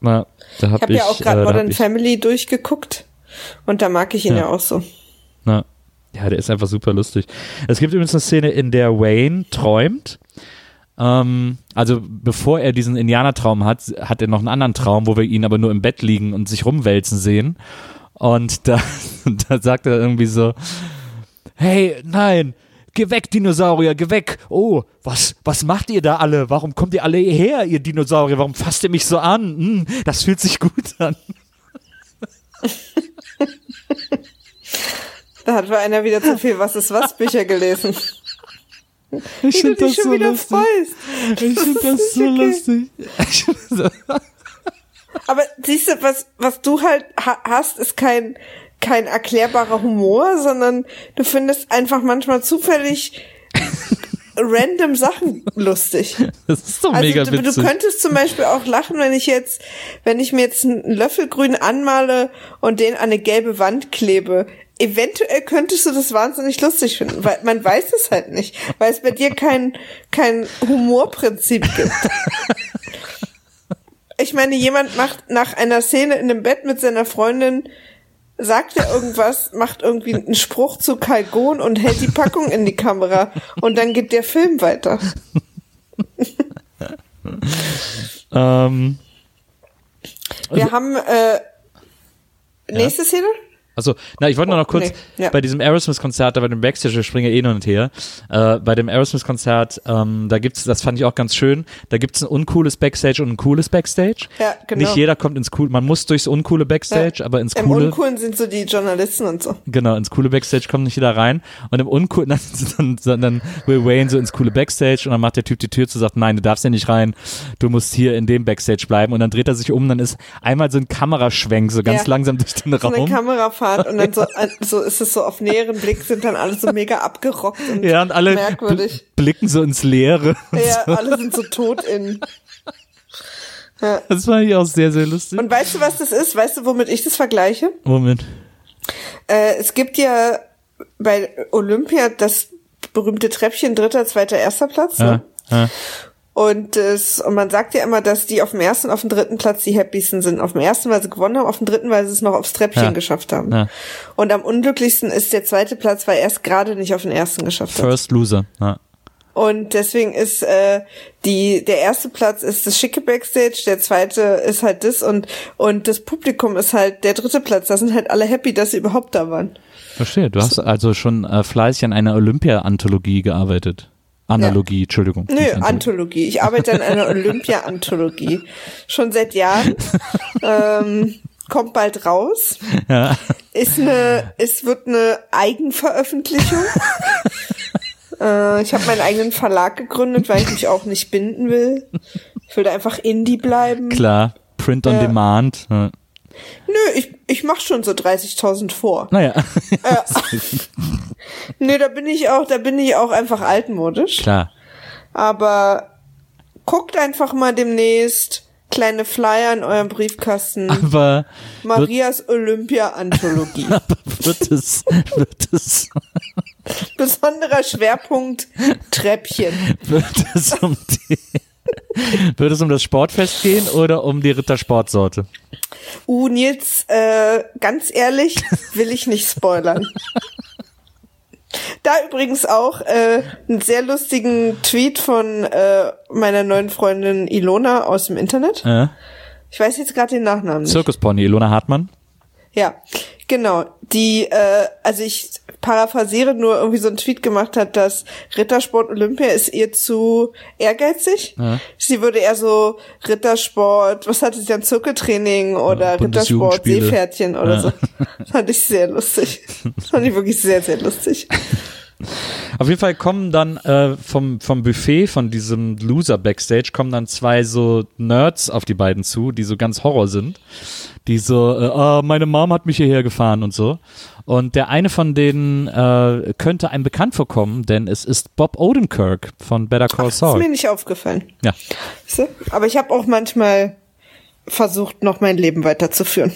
Na, da hab Ich habe ja auch gerade äh, Modern Family durchgeguckt und da mag ich ihn ja, Ja. auch so. Na, ja, der ist einfach super lustig. Es gibt übrigens eine Szene, in der Wayne träumt. Ähm, also bevor er diesen Indianertraum hat, hat er noch einen anderen Traum, wo wir ihn aber nur im Bett liegen und sich rumwälzen sehen. Und da, da sagt er irgendwie so, hey, nein, geh weg, Dinosaurier, geh weg. Oh, was, was macht ihr da alle? Warum kommt ihr alle hierher, ihr Dinosaurier? Warum fasst ihr mich so an? Hm, das fühlt sich gut an. Da hat wohl einer wieder zu viel Was ist was Bücher gelesen. Ich Wie du find dich schon wieder freust. Ich finde das so lustig. Ich find so- Aber siehst du, was, was du halt ha hast, ist kein, kein erklärbarer Humor, sondern du findest einfach manchmal zufällig random Sachen lustig. Das ist doch Also mega du, du witzig. könntest zum Beispiel auch lachen, wenn ich jetzt, wenn ich mir jetzt einen Löffelgrün anmale und den an eine gelbe Wand klebe. Eventuell könntest du das wahnsinnig lustig finden, weil man weiß es halt nicht, weil es bei dir kein, kein Humorprinzip gibt. Ich meine, jemand macht nach einer Szene in einem Bett mit seiner Freundin, sagt er irgendwas, macht irgendwie einen Spruch zu Kalgon und hält die Packung in die Kamera und dann geht der Film weiter. ähm, Wir haben äh, nächste Szene? Also, na, ich wollte nur noch kurz nee, ja. bei diesem Aerosmith-Konzert, da bei dem Backstage, wir springen ja eh hin und her, äh, bei dem Aerosmith-Konzert, ähm, da gibt's, das fand ich auch ganz schön, da gibt's ein uncooles Backstage und ein cooles Backstage. Ja, genau. Nicht jeder kommt ins coole, man muss durchs uncoole Backstage, aber ins Im coole, Uncoolen sind so die Journalisten und so. genau, ins coole Backstage kommt nicht jeder rein und im uncoolen, dann, dann, dann will Wayne so ins coole Backstage und dann macht der Typ die Tür zu, sagt, nein, du darfst ja nicht rein, du musst hier in dem Backstage bleiben und dann dreht er sich um, dann ist einmal so ein Kameraschwenk, so ganz Ja. langsam durch den So Kamerafahrt und dann so, so ist es so auf näheren Blick sind dann alle so mega abgerockt und Ja, und alle merkwürdig. bl- blicken so ins Leere. Ja, alle sind so tot in. Das fand ich auch sehr, sehr lustig. Und weißt du, was das ist? Weißt du, womit ich das vergleiche? Moment. Äh, es gibt ja bei Olympia das berühmte Treppchen dritter, zweiter, erster Platz. Ne? Ja, ja. Und, das, und man sagt ja immer, dass die auf dem ersten auf dem dritten Platz die happiesten sind. Auf dem ersten, weil sie gewonnen haben, auf dem dritten, weil sie es noch aufs Treppchen Ja. geschafft haben. Ja. Und am unglücklichsten ist der zweite Platz, weil er es gerade nicht auf den ersten geschafft hat. First Loser. Ja. Und deswegen ist äh, die der erste Platz ist das schicke Backstage, der zweite ist halt das und und das Publikum ist halt der dritte Platz. Da sind halt alle happy, dass sie überhaupt da waren. Verstehe. Du hast also schon äh, fleißig an einer Olympia-Anthologie gearbeitet. Analogie, Entschuldigung. Nö, Anthologie. Anthologie. Ich arbeite an einer Olympia-Anthologie. Schon seit Jahren. ähm, kommt bald raus. Ja. Ist eine, es wird eine Eigenveröffentlichung. äh, ich habe meinen eigenen Verlag gegründet, weil ich mich auch nicht binden will. Ich will da einfach Indie bleiben. Klar. Print on Ja. Demand. Ja. Nö, ich, ich mach schon so 30.000 vor. Naja, Nö, da bin ich auch, da bin ich auch einfach altmodisch. klar. Aber guckt einfach mal demnächst kleine Flyer in eurem Briefkasten. Aber Marias Olympia-Anthologie. wird es, wird es, Besonderer Schwerpunkt Treppchen. wird es um die, wird es um das Sportfest gehen oder um die Rittersportsorte? Uh, Nils, äh, ganz ehrlich, will ich nicht spoilern. Da übrigens auch äh, einen sehr lustigen Tweet von äh, meiner neuen Freundin Ilona aus dem Internet. Äh? Ich weiß jetzt gerade den Nachnamen nicht. Zirkuspony, Ilona Hartmann. Ja, genau. Die, äh, also ich paraphrasiere nur irgendwie so einen Tweet gemacht hat, dass Rittersport Olympia ist ihr zu ehrgeizig. Ja. Sie würde eher so Rittersport, was hatte sie dann, Zirkeltraining oder Rittersport Bundesjugendspiele. Seepferdchen oder Ja. so. Fand ich sehr lustig. Fand ich wirklich sehr, sehr lustig. Auf jeden Fall kommen dann äh, vom, vom Buffet, von diesem Loser Backstage, kommen dann zwei so Nerds auf die beiden zu, die so ganz Horror sind. Die so, äh, ah, meine Mom hat mich hierher gefahren und so. Und der eine von denen äh, könnte einem bekannt vorkommen, denn es ist Bob Odenkirk von Better Call Ist mir Saul. nicht aufgefallen. Ja. Aber ich habe auch manchmal versucht, noch mein Leben weiterzuführen,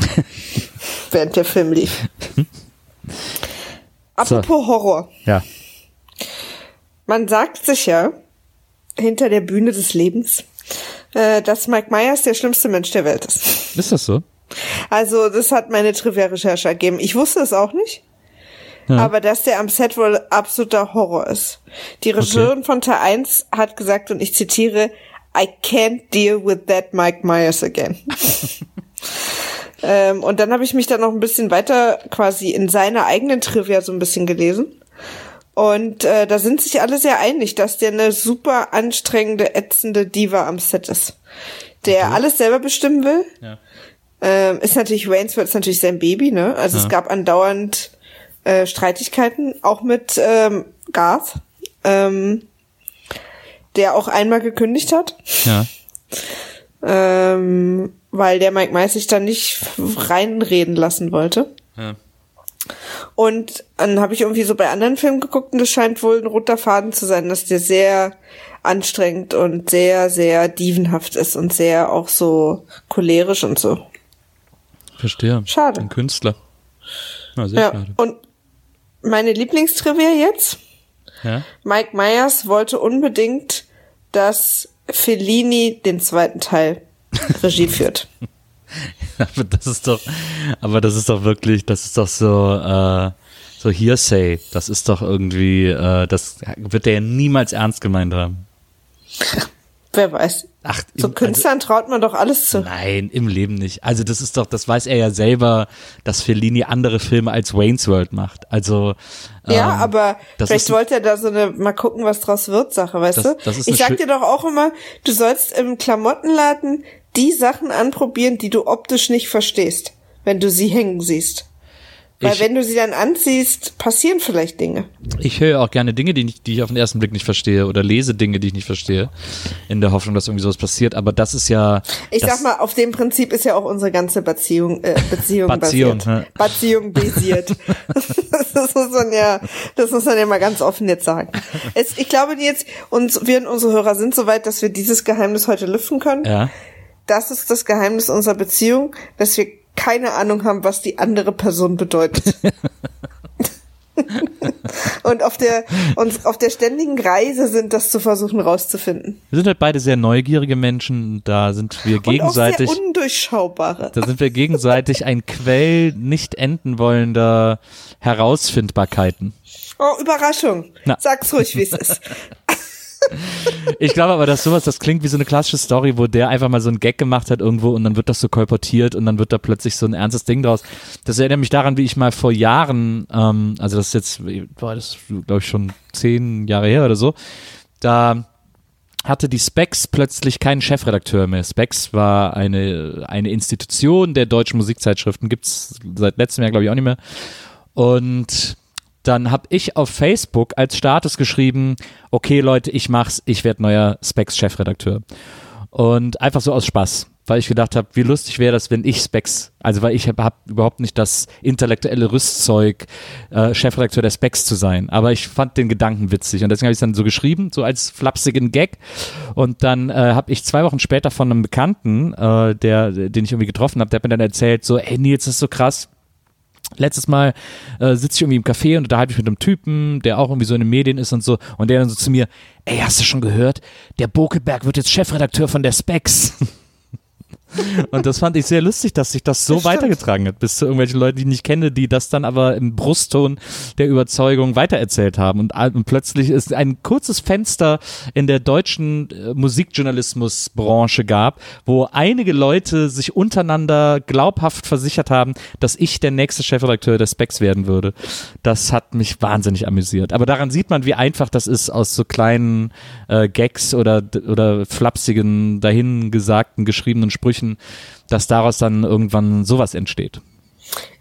während der Film lief. Apropos Horror. Ja. Man sagt sich ja hinter der Bühne des Lebens, äh, dass Mike Myers der schlimmste Mensch der Welt ist. Ist das so? Also das hat meine Trivia-Recherche ergeben. Ich wusste es auch nicht. Aber dass der am Set wohl absoluter Horror ist. Die Regisseurin von Teil 1 hat gesagt, und ich zitiere, I can't deal with that Mike Myers again. ähm, und dann habe ich mich dann noch ein bisschen weiter quasi in seiner eigenen Trivia so ein bisschen gelesen. Und äh, da sind sich alle sehr einig, dass der eine super anstrengende, ätzende Diva am Set ist. Der alles selber bestimmen will. Ja. Ähm, ist natürlich, Waynesville ist natürlich sein Baby, ne? Also es gab andauernd äh, Streitigkeiten, auch mit ähm, Garth, ähm, der auch einmal gekündigt hat, Ja. Ähm, weil der Mike Myers sich dann nicht reinreden lassen wollte. Ja. Und dann habe ich irgendwie so bei anderen Filmen geguckt und das scheint wohl ein roter Faden zu sein, dass der sehr anstrengend und sehr, sehr dievenhaft ist und sehr auch so cholerisch und so. Verstehe. Schade. Ein Künstler. Na, sehr Ja, schade. und meine Lieblingstrivia jetzt? Ja. Mike Myers wollte unbedingt, dass Fellini den zweiten Teil Regie führt. Aber das ist doch, aber das ist doch wirklich, das ist doch so, äh, so Hearsay. Das ist doch irgendwie, äh, das wird der ja niemals ernst gemeint haben. Wer weiß. Ach, So im- Künstlern traut man doch alles zu. Also, nein, im Leben nicht. Also das ist doch, das weiß er ja selber, dass Fellini andere Filme als Wayne's World macht. Also Ja, ähm, aber vielleicht wollte er da so eine mal gucken, was draus wird Sache, weißt Das- du? das ist ich sag dir doch auch immer, du sollst im Klamottenladen die Sachen anprobieren, die du optisch nicht verstehst, wenn du sie hängen siehst. Weil Ich- wenn du sie dann anziehst, passieren vielleicht Dinge. Ich höre auch gerne Dinge, die, nicht, die ich auf den ersten Blick nicht verstehe oder lese Dinge, die ich nicht verstehe, in der Hoffnung, dass irgendwie sowas passiert. Aber das ist ja. Ich sag mal, auf dem Prinzip ist ja auch unsere ganze Beziehung, äh, Beziehung Beziehung, basiert. ja. Beziehung basiert. das muss man ja, das muss man ja mal ganz offen jetzt sagen. Es, ich glaube jetzt, uns, wir und unsere Hörer sind soweit, dass wir dieses Geheimnis heute lüften können. Ja. Das ist das Geheimnis unserer Beziehung, dass wir keine Ahnung haben, was die andere Person bedeutet. und auf der, uns auf der ständigen Reise sind, das zu versuchen rauszufinden. Wir sind halt beide sehr neugierige Menschen. Da sind wir Und auch gegenseitig. sehr undurchschaubare. Da sind wir gegenseitig ein Quell nicht enden wollender Herausfindbarkeiten. Oh, Überraschung. Na. Sag's ruhig, wie es ist. Ich glaube aber, dass sowas, das klingt wie so eine klassische Story, wo der einfach mal so einen Gag gemacht hat irgendwo und dann wird das so kolportiert und dann wird da plötzlich so ein ernstes Ding draus. Das erinnert mich daran, wie ich mal vor Jahren, ähm, also das ist jetzt, boah, das glaube ich schon zehn Jahre her oder so, da hatte die Specs plötzlich keinen Chefredakteur mehr. Specs war eine, eine Institution der deutschen Musikzeitschriften, gibt's seit letztem Jahr glaube ich auch nicht mehr. Und dann habe ich auf Facebook als Status geschrieben, okay Leute, ich mach's, ich werde neuer Specs Chefredakteur. Und einfach so aus Spaß. weil ich gedacht habe, wie lustig wäre das, wenn ich Specs, also weil ich habe hab überhaupt nicht das intellektuelle Rüstzeug, äh, Chefredakteur der Specs zu sein. Aber ich fand den Gedanken witzig und deswegen habe ich es dann so geschrieben, so als flapsigen Gag. Und dann äh, habe ich zwei Wochen später von einem Bekannten, äh, der, den ich irgendwie getroffen habe, der hat mir dann erzählt, so, ey Nils, das ist so krass Letztes Mal äh, sitze ich irgendwie im Café und unterhalte mich mit einem Typen, der auch irgendwie so in den Medien ist und so, und der dann so zu mir, ey, hast du schon gehört? Der Bokeberg wird jetzt Chefredakteur von der Specs. Und das fand ich sehr lustig, dass sich das so Das weitergetragen hat, bis zu irgendwelchen Leuten, die ich nicht kenne, die das dann aber im Brustton der Überzeugung weitererzählt haben. Und, und plötzlich ist ein kurzes Fenster in der deutschen äh, Musikjournalismusbranche gab, wo einige Leute sich untereinander glaubhaft versichert haben, dass ich der nächste Chefredakteur der Specs werden würde. Das hat mich wahnsinnig amüsiert. Aber daran sieht man, wie einfach das ist, aus so kleinen äh, Gags oder, oder flapsigen, dahingesagten, geschriebenen Sprüchen, dass daraus dann irgendwann sowas entsteht.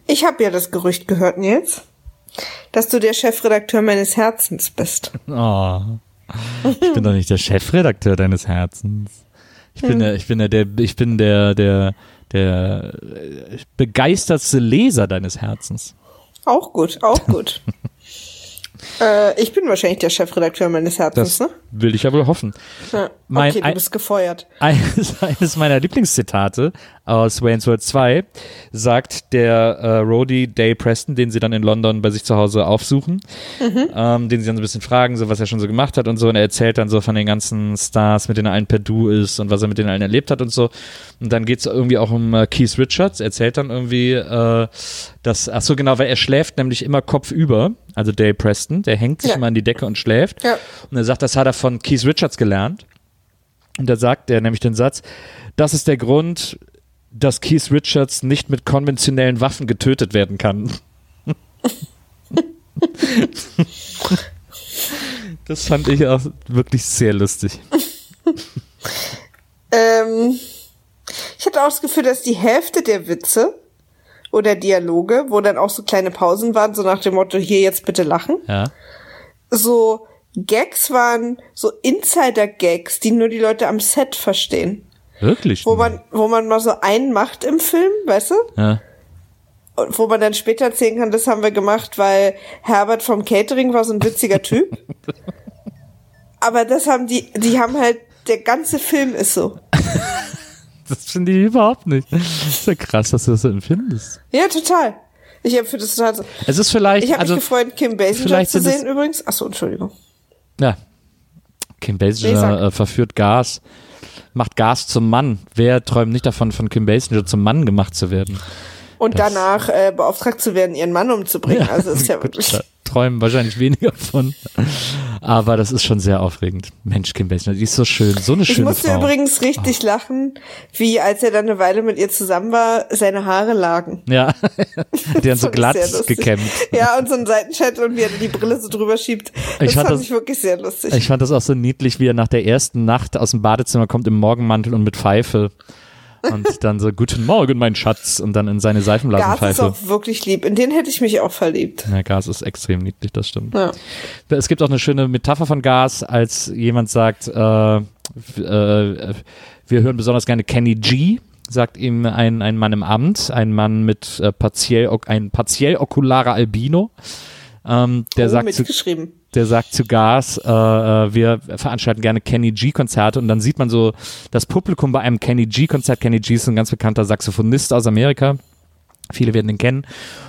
Ich habe ja das Gerücht gehört, Nils, dass du der Chefredakteur meines Herzens bist. Oh. Ich bin doch nicht der Chefredakteur deines Herzens. Ich bin der, ich bin der, der ich bin der, der, der begeistertste Leser deines Herzens. Auch gut, auch gut. äh, ich bin wahrscheinlich der Chefredakteur meines Herzens, Das ne? will ich ja wohl hoffen. Ja. mein- Okay, du ein- bist gefeuert. Eines, eines meiner Lieblingszitate aus Wayne's World 2 sagt der äh, Roadie Dale Preston, den sie dann in London bei sich zu Hause aufsuchen, ähm, den sie dann so ein bisschen fragen, so was er schon so gemacht hat und so. Und er erzählt dann so von den ganzen Stars, mit denen er allen per Du ist und was er mit denen allen erlebt hat und so. Und dann geht es irgendwie auch um äh, Keith Richards. Er erzählt dann irgendwie, äh, dass, ach so genau, weil er schläft nämlich immer kopfüber, also Dale Preston, der hängt sich Ja. immer an die Decke und schläft. Ja. Und er sagt, das hat er von Keith Richards gelernt. Und da sagt er nämlich den Satz, das ist der Grund, dass Keith Richards nicht mit konventionellen Waffen getötet werden kann. das fand ich auch wirklich sehr lustig. Ähm, ich hatte auch das Gefühl, dass die Hälfte der Witze oder Dialoge, wo dann auch so kleine Pausen waren, so nach dem Motto, hier jetzt bitte lachen, Ja. so Gags waren, so Insider-Gags, die nur die Leute am Set verstehen. Wirklich? Wo man, wo man mal so einen macht im Film, weißt du? ja. Und wo man dann später erzählen kann, das haben wir gemacht, weil Herbert vom Catering war so ein witziger Typ. Aber das haben die, die haben halt, der ganze Film ist so. Das finde ich überhaupt nicht. Das ist ja krass, dass du das so empfindest. Ja, total. Ich empfinde das total so. Es ist vielleicht, Ich habe also, mich gefreut, Kim Basinger vielleicht zu sehen übrigens. Achso, Entschuldigung. ja. Kim Basinger äh, verführt Gas, macht Gas zum Mann. Wer träumt nicht davon, von Kim Basinger zum Mann gemacht zu werden? Und danach äh, beauftragt zu werden, ihren Mann umzubringen. also ist ja wirklich. Träumen wahrscheinlich weniger von. Aber das ist schon sehr aufregend. Mensch, Kim Basinger, die ist so schön, so eine Ich schöne musste Frau. übrigens richtig lachen, wie als er dann eine Weile mit ihr zusammen war, seine Haare lagen. ja, die dann so ich glatt gekämmt. Ja, und so ein Seitenchat und wie er die Brille so drüber schiebt. Das Ich fand, fand das- ich wirklich sehr lustig. Ich fand das auch so niedlich, wie er nach der ersten Nacht aus dem Badezimmer kommt im Morgenmantel und mit Pfeife. Und dann so, guten Morgen, mein Schatz. Und dann in seine Gas ist Seifenblasenpfeife. auch wirklich lieb. In den hätte ich mich auch verliebt. Ja, Gas ist extrem niedlich, das stimmt. Ja. Es gibt auch eine schöne Metapher von Gas, als jemand sagt, äh, äh, wir hören besonders gerne Kenny G, sagt ihm ein, ein Mann im Amt, ein Mann mit äh, partiell, ein partiell okularer Albino. Ähm, der, oh, sagt zu, mitgeschrieben. Der sagt zu Gas, äh, äh, wir veranstalten gerne Kenny G-Konzerte und dann sieht man so das Publikum bei einem Kenny G-Konzert. Kenny G ist ein ganz bekannter Saxophonist aus Amerika. Viele werden den kennen.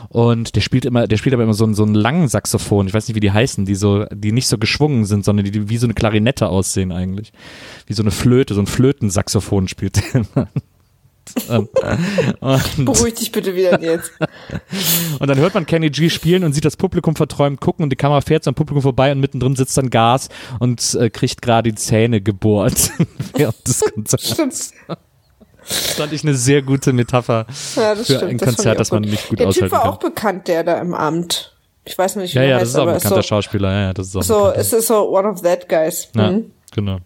Und der spielt immer, der spielt aber immer so einen, so einen langen Saxophon. Ich weiß nicht, wie die heißen, die so, die nicht so geschwungen sind, sondern die, die wie so eine Klarinette aussehen eigentlich. Wie so eine Flöte, so ein Flötensaxophon spielt der und, Beruhig dich bitte wieder jetzt. und dann hört man Kenny G spielen und sieht das Publikum verträumt gucken und die Kamera fährt so am Publikum vorbei und mittendrin sitzt dann Gas und äh, kriegt gerade die Zähne gebohrt während des Konzerts. Stimmt. Das fand ich eine sehr gute Metapher Ja, das für stimmt. ein das Konzert, das man nicht gut Der Typ aushalten war kann. auch bekannt, der da im Amt. Ich weiß nicht, wie Ja, er ja, das heißt, ist auch ein bekannter so, Schauspieler. Ja, ja, das ist auch so, es ist so one of that guys. Ja, Mhm. genau.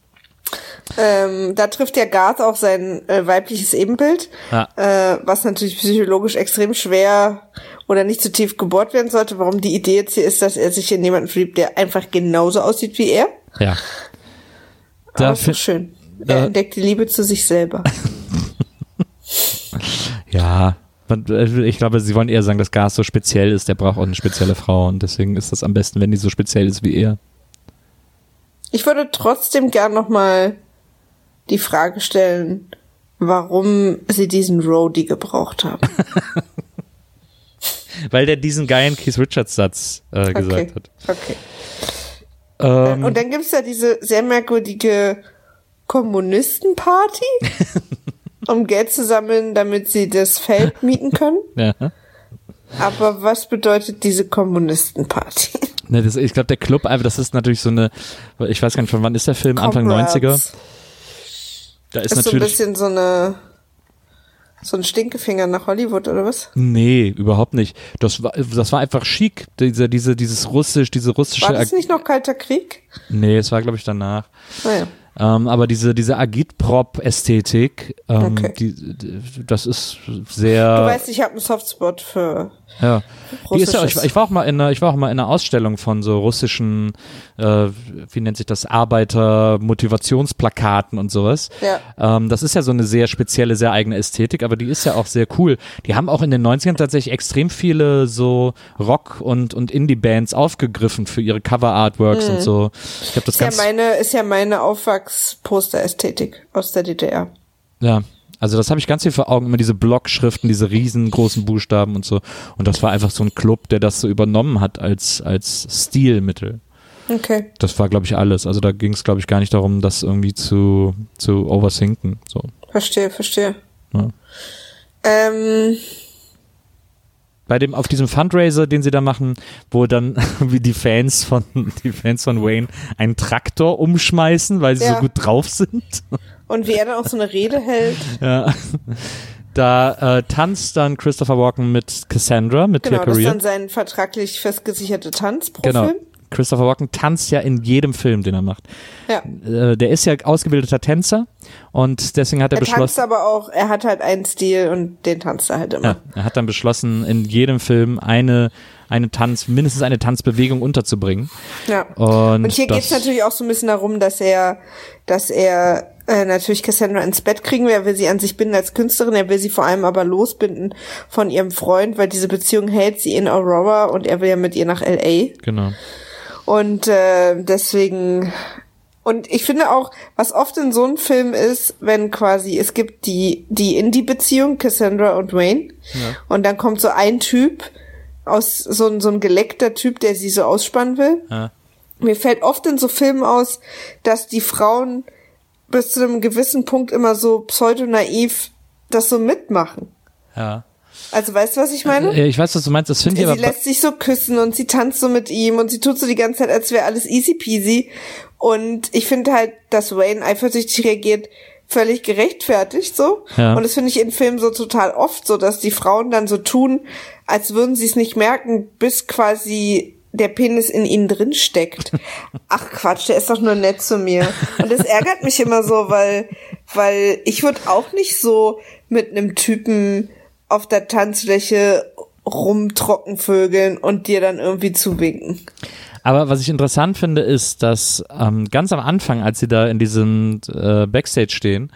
Ähm, da trifft ja Garth auch sein äh, weibliches Ebenbild, Ja. äh, was natürlich psychologisch extrem schwer oder nicht zu tief gebohrt werden sollte. Warum die Idee jetzt hier ist, dass er sich in jemanden verliebt, der einfach genauso aussieht wie er. Ja. Da fi- schön. da- er entdeckt die Liebe zu sich selber. Ja, äh, ich glaube, sie wollen eher sagen, dass Gas so speziell ist, der braucht auch eine spezielle Frau und deswegen ist das am besten, wenn die so speziell ist wie er. Ich würde trotzdem gern nochmal die Frage stellen, warum sie diesen Roadie gebraucht haben. Weil der diesen geilen Keith Richards Satz äh, gesagt hat. Okay. Ähm, Und dann gibt's ja diese sehr merkwürdige Kommunistenparty, um Geld zu sammeln, damit sie das Feld mieten können. ja. Aber was bedeutet diese Kommunistenparty? Ne, das, ich glaube, der Club, einfach, das ist natürlich so eine, ich weiß gar nicht, von wann ist der Film? Anfang 90er? Comrades. Da ist, Ist so ein natürlich. bisschen so eine so ein Stinkefinger nach Hollywood oder was? nee, überhaupt nicht. Das war, das war einfach chic. Diese, diese, dieses russisch, diese russische. War das nicht noch Kalter Krieg? nee, es war, glaube ich, danach. Naja. Ähm, aber diese, diese Agitprop-Ästhetik, ähm, Okay. die, die, das ist sehr. Du weißt, ich habe einen Softspot für Ja. Die ist ja, ich, ich war auch mal in einer, ich war auch mal in einer Ausstellung von so russischen, äh, wie nennt sich das, Arbeiter-Motivationsplakaten und sowas. Ja. Ähm, das ist ja so eine sehr spezielle, sehr eigene Ästhetik, aber die ist ja auch sehr cool. Die haben auch in den 90ern tatsächlich extrem viele so Rock- und, und Indie-Bands aufgegriffen für ihre Cover-Artworks und so. Ich habe das ist ja meine ist ja meine Aufwachsposter-Ästhetik aus der DDR. ja. Also das habe ich ganz viel vor Augen, immer diese Blockschriften, diese riesengroßen Buchstaben und so. Und das war einfach so ein Club, der das so übernommen hat als, als Stilmittel. Okay. Das war, glaube ich, alles. Also da ging es, glaube ich, gar nicht darum, das irgendwie zu, zu oversinken. So. Verstehe, verstehe. Ja. Ähm, Bei dem, auf diesem Fundraiser, den sie da machen, wo dann wie die Fans von, die Fans von Wayne einen Traktor umschmeißen, weil sie Ja. so gut drauf sind. und wie er dann auch so eine Rede hält. Ja. Da äh, tanzt dann Christopher Walken mit Cassandra, mit Genau, Tia das ist dann sein vertraglich festgesicherte Tanz pro Genau. Christopher Walken tanzt ja in jedem Film, den er macht. Ja. Äh, der ist ja ausgebildeter Tänzer und deswegen hat er, Er tanzt beschlossen. aber auch, er hat halt einen Stil und den tanzt er halt immer. Ja, er hat dann beschlossen, in jedem Film eine, eine Tanz, mindestens eine Tanzbewegung unterzubringen. Ja. Und, Und hier geht es natürlich auch so ein bisschen darum, dass er, dass er äh, natürlich Cassandra ins Bett kriegen will. Er will sie an sich binden als Künstlerin. Er will sie vor allem aber losbinden von ihrem Freund, weil diese Beziehung hält sie in Aurora und er will ja mit ihr nach L.A. Genau. Und äh, deswegen und ich finde auch, was oft in so einem Film ist, wenn quasi es gibt die die Indie-Beziehung Cassandra und Wayne und dann kommt so ein Typ aus so ein so ein geleckter Typ, der sie so ausspannen will. Ja. Mir fällt oft in so Filmen aus, dass die Frauen bis zu einem gewissen Punkt immer so pseudonaiv das so mitmachen. Ja. Also weißt du, was ich meine? Ja, Ich weiß, was du meinst. Das finde ich Sie aber. lässt sich so küssen und sie tanzt so mit ihm und sie tut so die ganze Zeit, als wäre alles easy peasy. Und ich finde halt, dass Wayne eifersüchtig reagiert, völlig gerechtfertigt so. Ja. Und das finde ich in Filmen so total oft so, dass die Frauen dann so tun, als würden sie es nicht merken, bis quasi der Penis in ihnen drin steckt. Ach Quatsch, der ist doch nur nett zu mir. Und das ärgert mich immer so, weil, weil ich würde auch nicht so mit einem Typen auf der Tanzfläche rumtrockenvögeln und dir dann irgendwie zuwinken. Aber was ich interessant finde, ist, dass ähm, ganz am Anfang, als sie da in diesem äh, Backstage stehen,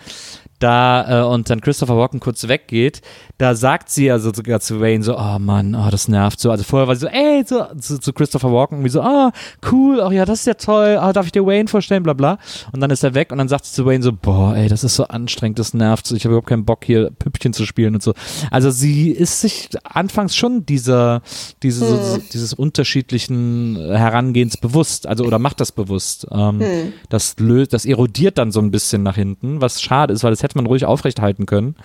da äh, und dann Christopher Walken kurz weggeht, da sagt sie also sogar zu Wayne so, oh Mann, oh, das nervt so. Also vorher war sie so, ey, so, zu, zu Christopher Walken irgendwie so, ah, cool, ach ja, das ist ja toll, ah, darf ich dir Wayne vorstellen, bla bla. Und dann ist er weg und dann sagt sie zu Wayne so, boah, ey, das ist so anstrengend, das nervt so, ich habe überhaupt keinen Bock hier Püppchen zu spielen und so. Also sie ist sich anfangs schon dieser, diese, so, dieses unterschiedlichen Herangehens bewusst, also oder macht das bewusst. Ähm, Das löst, das erodiert dann so ein bisschen nach hinten, was schade ist, weil das hätte man ruhig aufrechthalten können.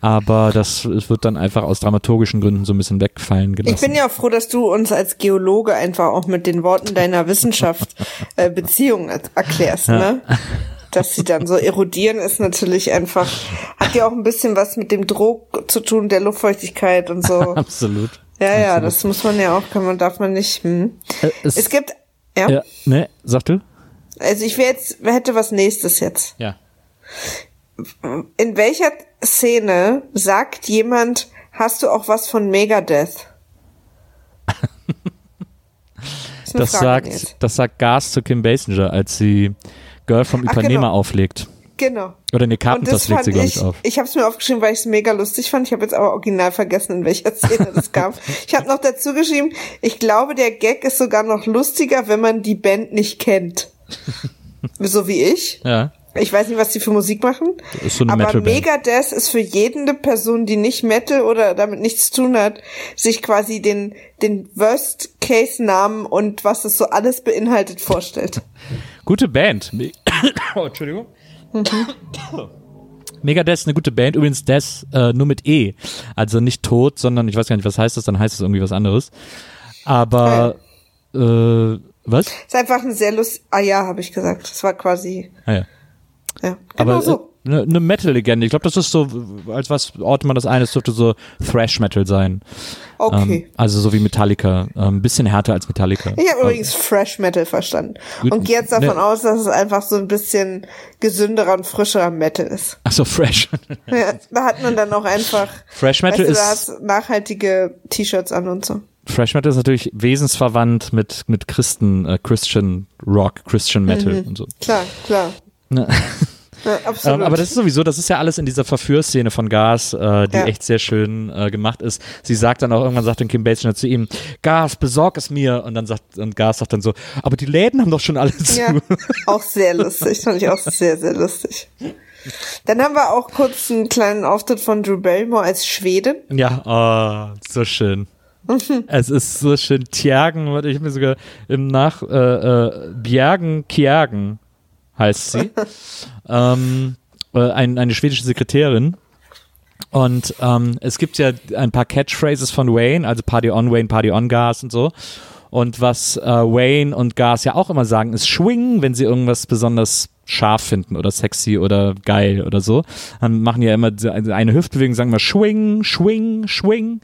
Aber das es wird dann einfach aus dramaturgischen Gründen so ein bisschen wegfallen gelassen. Ich bin ja froh, dass du uns als Geologe einfach auch mit den Worten deiner Wissenschaft äh, Beziehungen er- erklärst, ne? Dass sie dann so erodieren, ist natürlich einfach, hat ja auch ein bisschen was mit dem Druck zu tun, der Luftfeuchtigkeit und so. Absolut. Ja, ja, Absolut. das muss man ja auch, kann man, darf man nicht. Hm. Äh, es, Es gibt, ja, ja, ne, sag du? also ich wäre jetzt, hätte was nächstes jetzt. Ja. In welcher Szene sagt jemand, hast du auch was von Megadeth? eine Das sagt, das sagt Gas zu Kim Basinger, als sie Girl from Ipanema genau. auflegt. Genau. Oder Und Carpenters das legt sie, glaube ich, ich, auf. ich habe es mir aufgeschrieben, weil ich es mega lustig fand. Ich habe jetzt aber original vergessen, in welcher Szene das kam. Ich habe noch dazu geschrieben, ich glaube, der Gag ist sogar noch lustiger, wenn man die Band nicht kennt. so wie ich. Ja. Ich weiß nicht, was die für Musik machen. ist so eine aber. Megadeth ist für jede Person, die nicht Metal oder damit nichts zu tun hat, sich quasi den, den Worst-Case-Namen und was es so alles beinhaltet vorstellt. Gute Band. Me oh, Entschuldigung. Megadeth ist eine gute Band. Übrigens Death äh, nur mit E. Also nicht tot, sondern ich weiß gar nicht, was heißt das, dann heißt es irgendwie was anderes. Aber äh, was? Ist einfach ein sehr lustig. Ah ja, habe ich gesagt. Das war quasi. Ah, ja. Ja, genau Aber so. eine ne Metal-Legende. Ich glaube, das ist so, als was ortet man das ein? Es dürfte so Thrash-Metal sein. Okay. Ähm, also so wie Metallica. Ein bisschen härter als Metallica. Ich habe übrigens Fresh Metal verstanden. Gut, Und gehe jetzt davon ne- aus, dass es einfach so ein bisschen gesünderer und frischerer Metal ist. Ach so, Fresh. Ja, da hat man dann auch einfach, Fresh Metal weißt du, ist da hast nachhaltige T-Shirts an und so. Fresh Metal ist natürlich wesensverwandt mit mit Christen, äh, Christian Rock, Christian Metal und so. Klar, klar. Ne? Ja, absolut. Ähm, aber das ist sowieso, das ist ja alles in dieser Verführszene von Gas, äh, die Ja. echt sehr schön äh, gemacht ist. Sie sagt dann auch irgendwann, sagt dann Kim Basinger zu ihm, Gas, besorg es mir. Und dann sagt, und Gas sagt dann so, aber die Läden haben doch schon alle zu. Ja, auch sehr lustig. Fand ich auch sehr, sehr lustig. Dann haben wir auch kurz einen kleinen Auftritt von Drew Barrymore als Schwedin. Ja, oh, so schön. Es ist so schön. Warte, ich habe mir sogar im Nach, äh, äh, Bjergen Kjergen heißt sie. ähm, äh, ein, eine schwedische Sekretärin. Und ähm, es gibt ja ein paar Catchphrases von Wayne, also Party on Wayne, Party on Gas und so. Und was äh, Wayne und Gas ja auch immer sagen, ist schwingen, wenn sie irgendwas besonders scharf finden oder sexy oder geil oder so. Dann machen die ja immer eine Hüftbewegung, sagen wir schwing, schwing, schwing.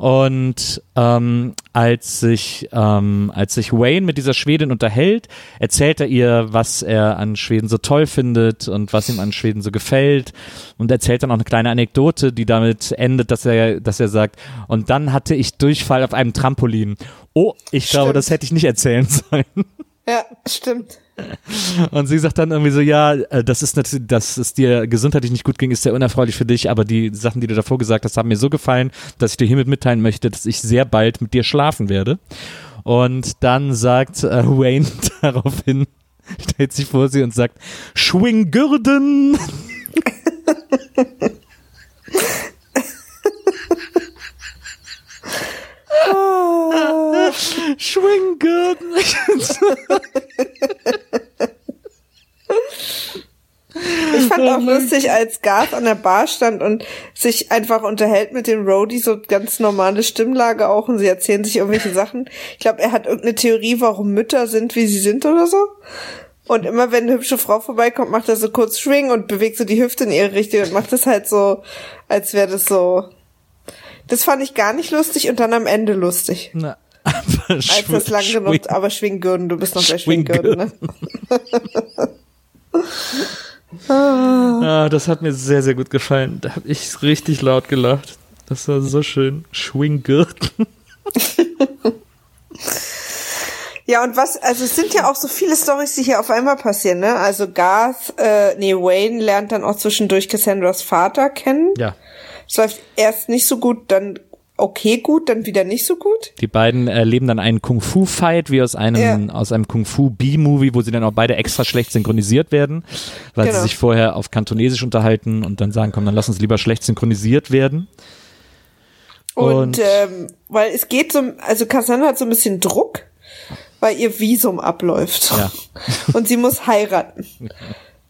Und ähm, als sich ähm, als sich Wayne mit dieser Schwedin unterhält, erzählt er ihr, was er an Schweden so toll findet und was ihm an Schweden so gefällt und erzählt dann auch eine kleine Anekdote, die damit endet, dass er dass er sagt, und dann hatte ich Durchfall auf einem Trampolin. Oh, ich glaube, Stimmt. das hätte ich nicht erzählen sollen. Ja, stimmt. Und sie sagt dann irgendwie so, ja, äh, das ist natürlich, dass es dir gesundheitlich nicht gut ging, ist sehr unerfreulich für dich, aber die Sachen, die du davor gesagt hast, haben mir so gefallen, dass ich dir hiermit mitteilen möchte, dass ich sehr bald mit dir schlafen werde. Und dann sagt äh, Wayne daraufhin, stellt sich vor sie und sagt, Schwinggürden. Schwinggürden. Fand auch lustig, als Garth an der Bar stand und sich einfach unterhält mit dem Roadie, so ganz normale Stimmlage auch und sie erzählen sich irgendwelche Sachen. Ich glaube, er hat irgendeine Theorie, warum Mütter sind, wie sie sind oder so. Und immer wenn eine hübsche Frau vorbeikommt, macht er so kurz Schwing und bewegt so die Hüfte in ihre Richtung und macht das halt so, als wäre das so. Das fand ich gar nicht lustig und dann am Ende lustig. Na, aber Als das lang genug, aber Schwinggürden, du bist noch bei Schwinggürden, ne? Ah, das hat mir sehr, sehr gut gefallen. Da habe ich richtig laut gelacht. Das war so schön. Schwinggürten. Ja, und was, also es sind ja auch so viele Storys, die hier auf einmal passieren, ne? Also Garth, äh, nee, Wayne lernt dann auch zwischendurch Cassandras Vater kennen. Ja. Es läuft erst nicht so gut, dann okay gut, dann wieder nicht so gut. Die beiden erleben dann einen Kung-Fu-Fight, wie aus einem, Ja. aus einem Kung-Fu-B-Movie, wo sie dann auch beide extra schlecht synchronisiert werden, weil Genau. sie sich vorher auf Kantonesisch unterhalten und dann sagen, komm, dann lass uns lieber schlecht synchronisiert werden. Und, Und- ähm, weil es geht so, also Cassandra hat so ein bisschen Druck, weil ihr Visum abläuft. Ja. Und sie muss heiraten.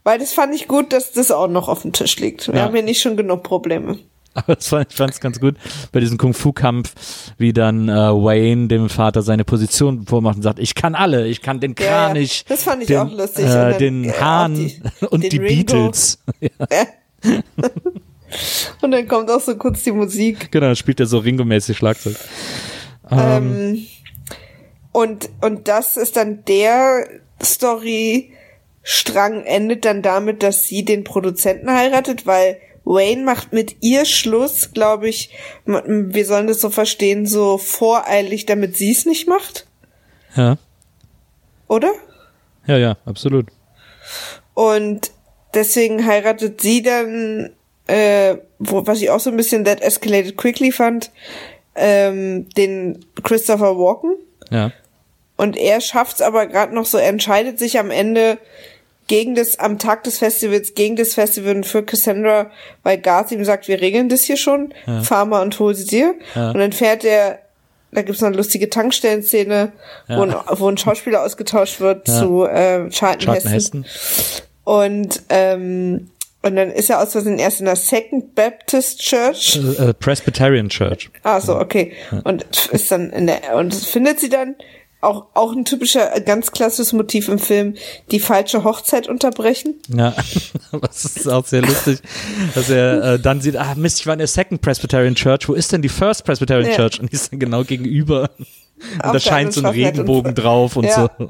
Weil das fand ich gut, dass das auch noch auf dem Tisch liegt. Wir Ja. haben ja nicht schon genug Probleme. Aber fand, ich fand es ganz gut bei diesem Kung-Fu-Kampf, wie dann äh, Wayne dem Vater seine Position vormacht und sagt, ich kann alle, ich kann den Ja, ja. Kranich, Das fand ich den, auch lustig. Äh, den äh, auch Hahn die- und den die Ringo. Beatles. Ja, Und dann kommt auch so kurz die Musik. genau, dann spielt er so Ringo-mäßig Schlagzeug. Ähm, und, und das ist dann der Story-Strang endet dann damit, dass sie den Produzenten heiratet, weil Wayne macht mit ihr Schluss, glaube ich, wir sollen das so verstehen, so voreilig, damit sie es nicht macht, Ja, oder? ja, ja, absolut. Und deswegen heiratet sie dann, äh, wo, was ich auch so ein bisschen that escalated quickly fand, ähm, den Christopher Walken. Ja. Und er schafft's aber gerade noch so, er entscheidet sich am Ende gegen das, am Tag des Festivals, gegen das Festival und für Cassandra, weil Garth ihm sagt, wir regeln das hier schon, fahr mal und hol sie dir. Ja. Und dann fährt er, da gibt's noch eine lustige Tankstellenszene, wo, ein, wo ein Schauspieler ausgetauscht wird Ja. zu äh, Charlton. Heston. Und, ähm, und dann ist er aus Versehen erst in der Second Baptist Church. Äh, äh, Presbyterian Church. Ah, so, okay. Und ist dann in der, und findet sie dann auch, auch ein typischer, äh, ganz klassisches Motiv im Film, die falsche Hochzeit unterbrechen. Ja, das ist auch sehr lustig, dass er äh, dann sieht, ah Mist, ich war in der Second Presbyterian Church, wo ist denn die First Presbyterian Ja. Church? Und die ist dann genau gegenüber. Und da scheint so ein. Regenbogen drauf und Ja. so.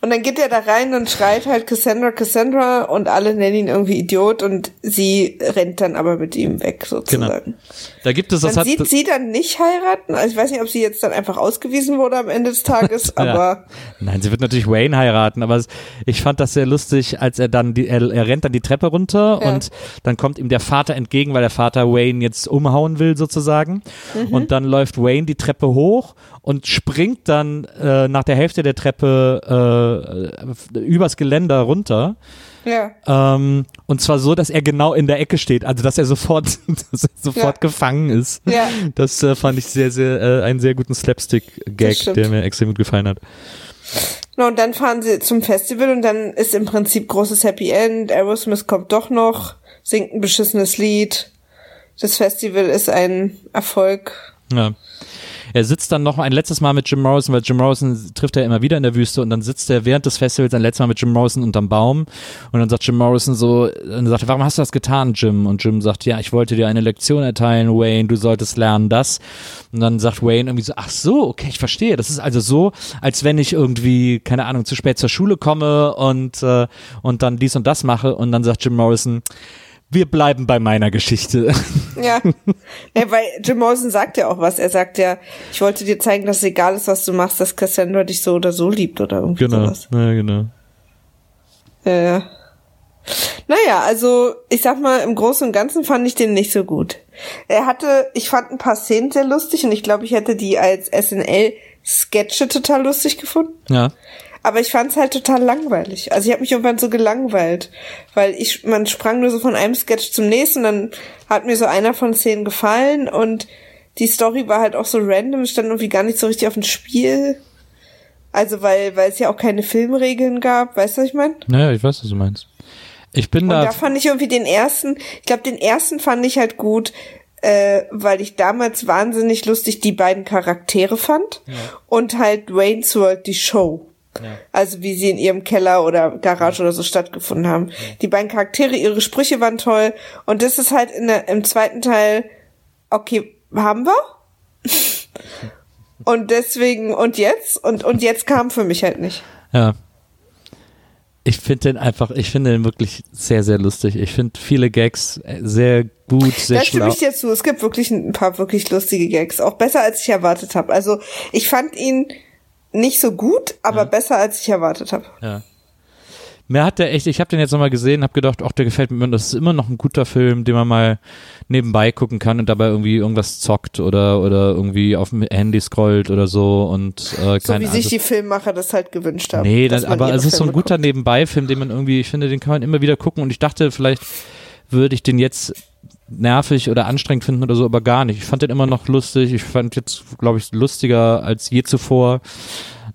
Und dann geht er da rein und schreit halt Cassandra, Cassandra und alle nennen ihn irgendwie Idiot und sie rennt dann aber mit ihm weg, sozusagen. Da gibt es, das Man sieht sie dann nicht heiraten. Also ich weiß nicht, ob sie jetzt dann einfach ausgewiesen wurde am Ende des Tages, Ja. aber Nein, sie wird natürlich Wayne heiraten, aber ich fand das sehr lustig, als er dann die, er, er rennt dann die Treppe runter Ja. und dann kommt ihm der Vater entgegen, weil der Vater Wayne jetzt umhauen will sozusagen. Mhm. Und dann läuft Wayne die Treppe hoch und springt dann äh, nach der Hälfte der Treppe äh, übers Geländer runter. ja. Ähm, und zwar so, dass er genau in der Ecke steht, also dass er sofort, dass er sofort Ja. gefangen ist. Ja. Das äh, fand ich sehr, sehr, äh, einen sehr guten Slapstick-Gag, der mir extrem gut gefallen hat. No, und dann fahren sie zum Festival und dann ist im Prinzip großes Happy End. Aerosmith kommt doch noch, singt ein beschissenes Lied. Das Festival ist ein Erfolg. Ja. Er sitzt dann noch ein letztes Mal mit Jim Morrison, weil Jim Morrison trifft er immer wieder in der Wüste und dann sitzt er während des Festivals ein letztes Mal mit Jim Morrison unterm Baum und dann sagt Jim Morrison so, dann sagt er, warum hast du das getan, Jim? Und Jim sagt, ja, ich wollte dir eine Lektion erteilen, Wayne, du solltest lernen das. Und dann sagt Wayne irgendwie so, ach so, okay, ich verstehe. Das ist also so, als wenn ich irgendwie, keine Ahnung, zu spät zur Schule komme und, äh, und dann dies und das mache und dann sagt Jim Morrison, wir bleiben bei meiner Geschichte. Ja. ja, weil Jim Morrison sagt ja auch was. Er sagt ja, ich wollte dir zeigen, dass es egal ist, was du machst, dass Cassandra dich so oder so liebt oder irgendwie genau, sowas. ja, genau. Ja, ja. Naja, also ich sag mal, im Großen und Ganzen fand ich den nicht so gut. Er hatte, ich fand ein paar Szenen sehr lustig und ich glaube, ich hätte die als SNL-Sketche total lustig gefunden. Ja. Aber ich fand's halt total langweilig. Also ich habe mich irgendwann so gelangweilt, weil ich man sprang nur so von einem Sketch zum nächsten, dann hat mir so einer von Szenen gefallen und die Story war halt auch so random, stand irgendwie gar nicht so richtig auf dem Spiel. Also weil weil es ja auch keine Filmregeln gab, weißt du, was ich meine? Naja, ich weiß, was du meinst. Ich bin Und da. da fand ich irgendwie den ersten, ich glaube, den ersten fand ich halt gut, äh, weil ich damals wahnsinnig lustig die beiden Charaktere fand und halt Wayne's World, die Show. Also wie sie in ihrem Keller oder Garage oder so stattgefunden haben. Die beiden Charaktere, ihre Sprüche waren toll. Und das ist halt in der, im zweiten Teil, okay, haben wir? und deswegen, und jetzt? Und, und jetzt kam für mich halt nicht. Ja. Ich finde den einfach, ich finde den wirklich sehr, sehr lustig. Ich finde viele Gags äh, sehr gut, sehr Da stimme schlau. ich dir zu. Es gibt wirklich ein paar wirklich lustige Gags. Auch besser, als ich erwartet habe. Also ich fand ihn nicht so gut, aber besser, als ich erwartet habe. Ja. Mir hat der echt, ich habe den jetzt nochmal gesehen, habe gedacht, ach, der gefällt mir, das ist immer noch ein guter Film, den man mal nebenbei gucken kann und dabei irgendwie irgendwas zockt oder oder irgendwie auf dem Handy scrollt oder so und äh, So wie sich die Filmmacher das halt gewünscht haben. Nee, das, aber es ist so ein guter. Nebenbei-Film, den man irgendwie, ich finde, den kann man immer wieder gucken und ich dachte, vielleicht würde ich den jetzt nervig oder anstrengend finden oder so, aber gar nicht. Ich fand den immer noch lustig. Ich fand jetzt, glaube ich, lustiger als je zuvor.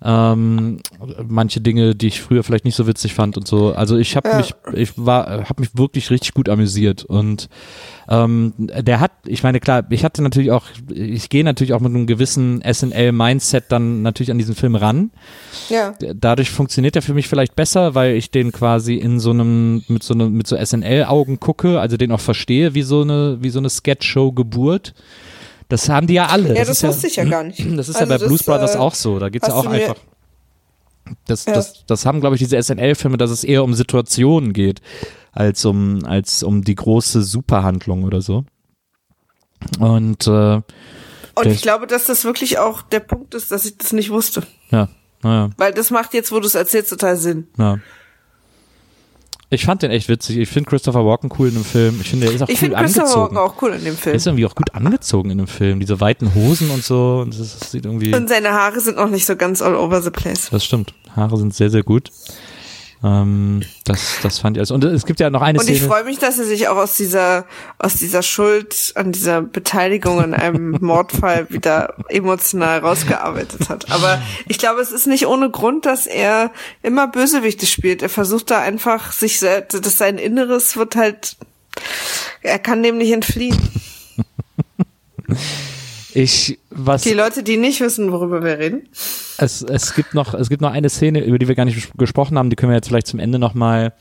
Ähm, manche Dinge, die ich früher vielleicht nicht so witzig fand und so. Also ich habe Ja. mich, ich war, habe mich wirklich richtig gut amüsiert und ähm, der hat, ich meine klar, ich hatte natürlich auch, ich gehe natürlich auch mit einem gewissen SNL-Mindset dann natürlich an diesen Film ran Ja. dadurch funktioniert er für mich vielleicht besser, weil ich den quasi in so einem mit so einem mit so SNL-Augen gucke, also den auch verstehe, wie so eine wie so eine Sketch-Show Geburt. Das haben die ja alle. Ja, das, ist wusste ich ja gar nicht. Das ist Also ja bei Blues Brothers äh, auch so. Da geht's ja hast auch einfach. Das, Ja. das, das haben, glaube ich, diese SNL-Filme, dass es eher um Situationen geht, als um, als um die große Superhandlung oder so. Und äh, Und ich glaube, dass das wirklich auch der Punkt ist, dass ich das nicht wusste. ja, naja. Weil das macht jetzt, wo du es erzählst, total Sinn. Ja. Ich fand den echt witzig. Ich finde Christopher Walken cool in dem Film. Ich finde, er ist auch Ich cool finde Christopher angezogen. Walken auch cool in dem Er Film. ist irgendwie auch gut angezogen in dem Film. Diese weiten Hosen und so. Und das, das sieht irgendwie. Und seine Haare sind noch nicht so ganz all over the place. Das stimmt. Haare sind sehr, sehr gut. Ähm, das, das fand ich also. Und es gibt ja noch eine Und ich Szene. freue mich, dass er sich auch aus dieser, aus dieser Schuld an dieser Beteiligung an einem Mordfall wieder emotional rausgearbeitet hat. Aber ich glaube, es ist nicht ohne Grund, dass er immer Bösewichte spielt. Er versucht da einfach sich selbst, dass sein Inneres wird halt, er kann dem nicht entfliehen. Ich, was, Die Leute, die nicht wissen, worüber wir reden. es, es gibt noch, es gibt noch eine Szene, über die wir gar nicht gesprochen haben, die können wir jetzt vielleicht zum Ende nochmal, noch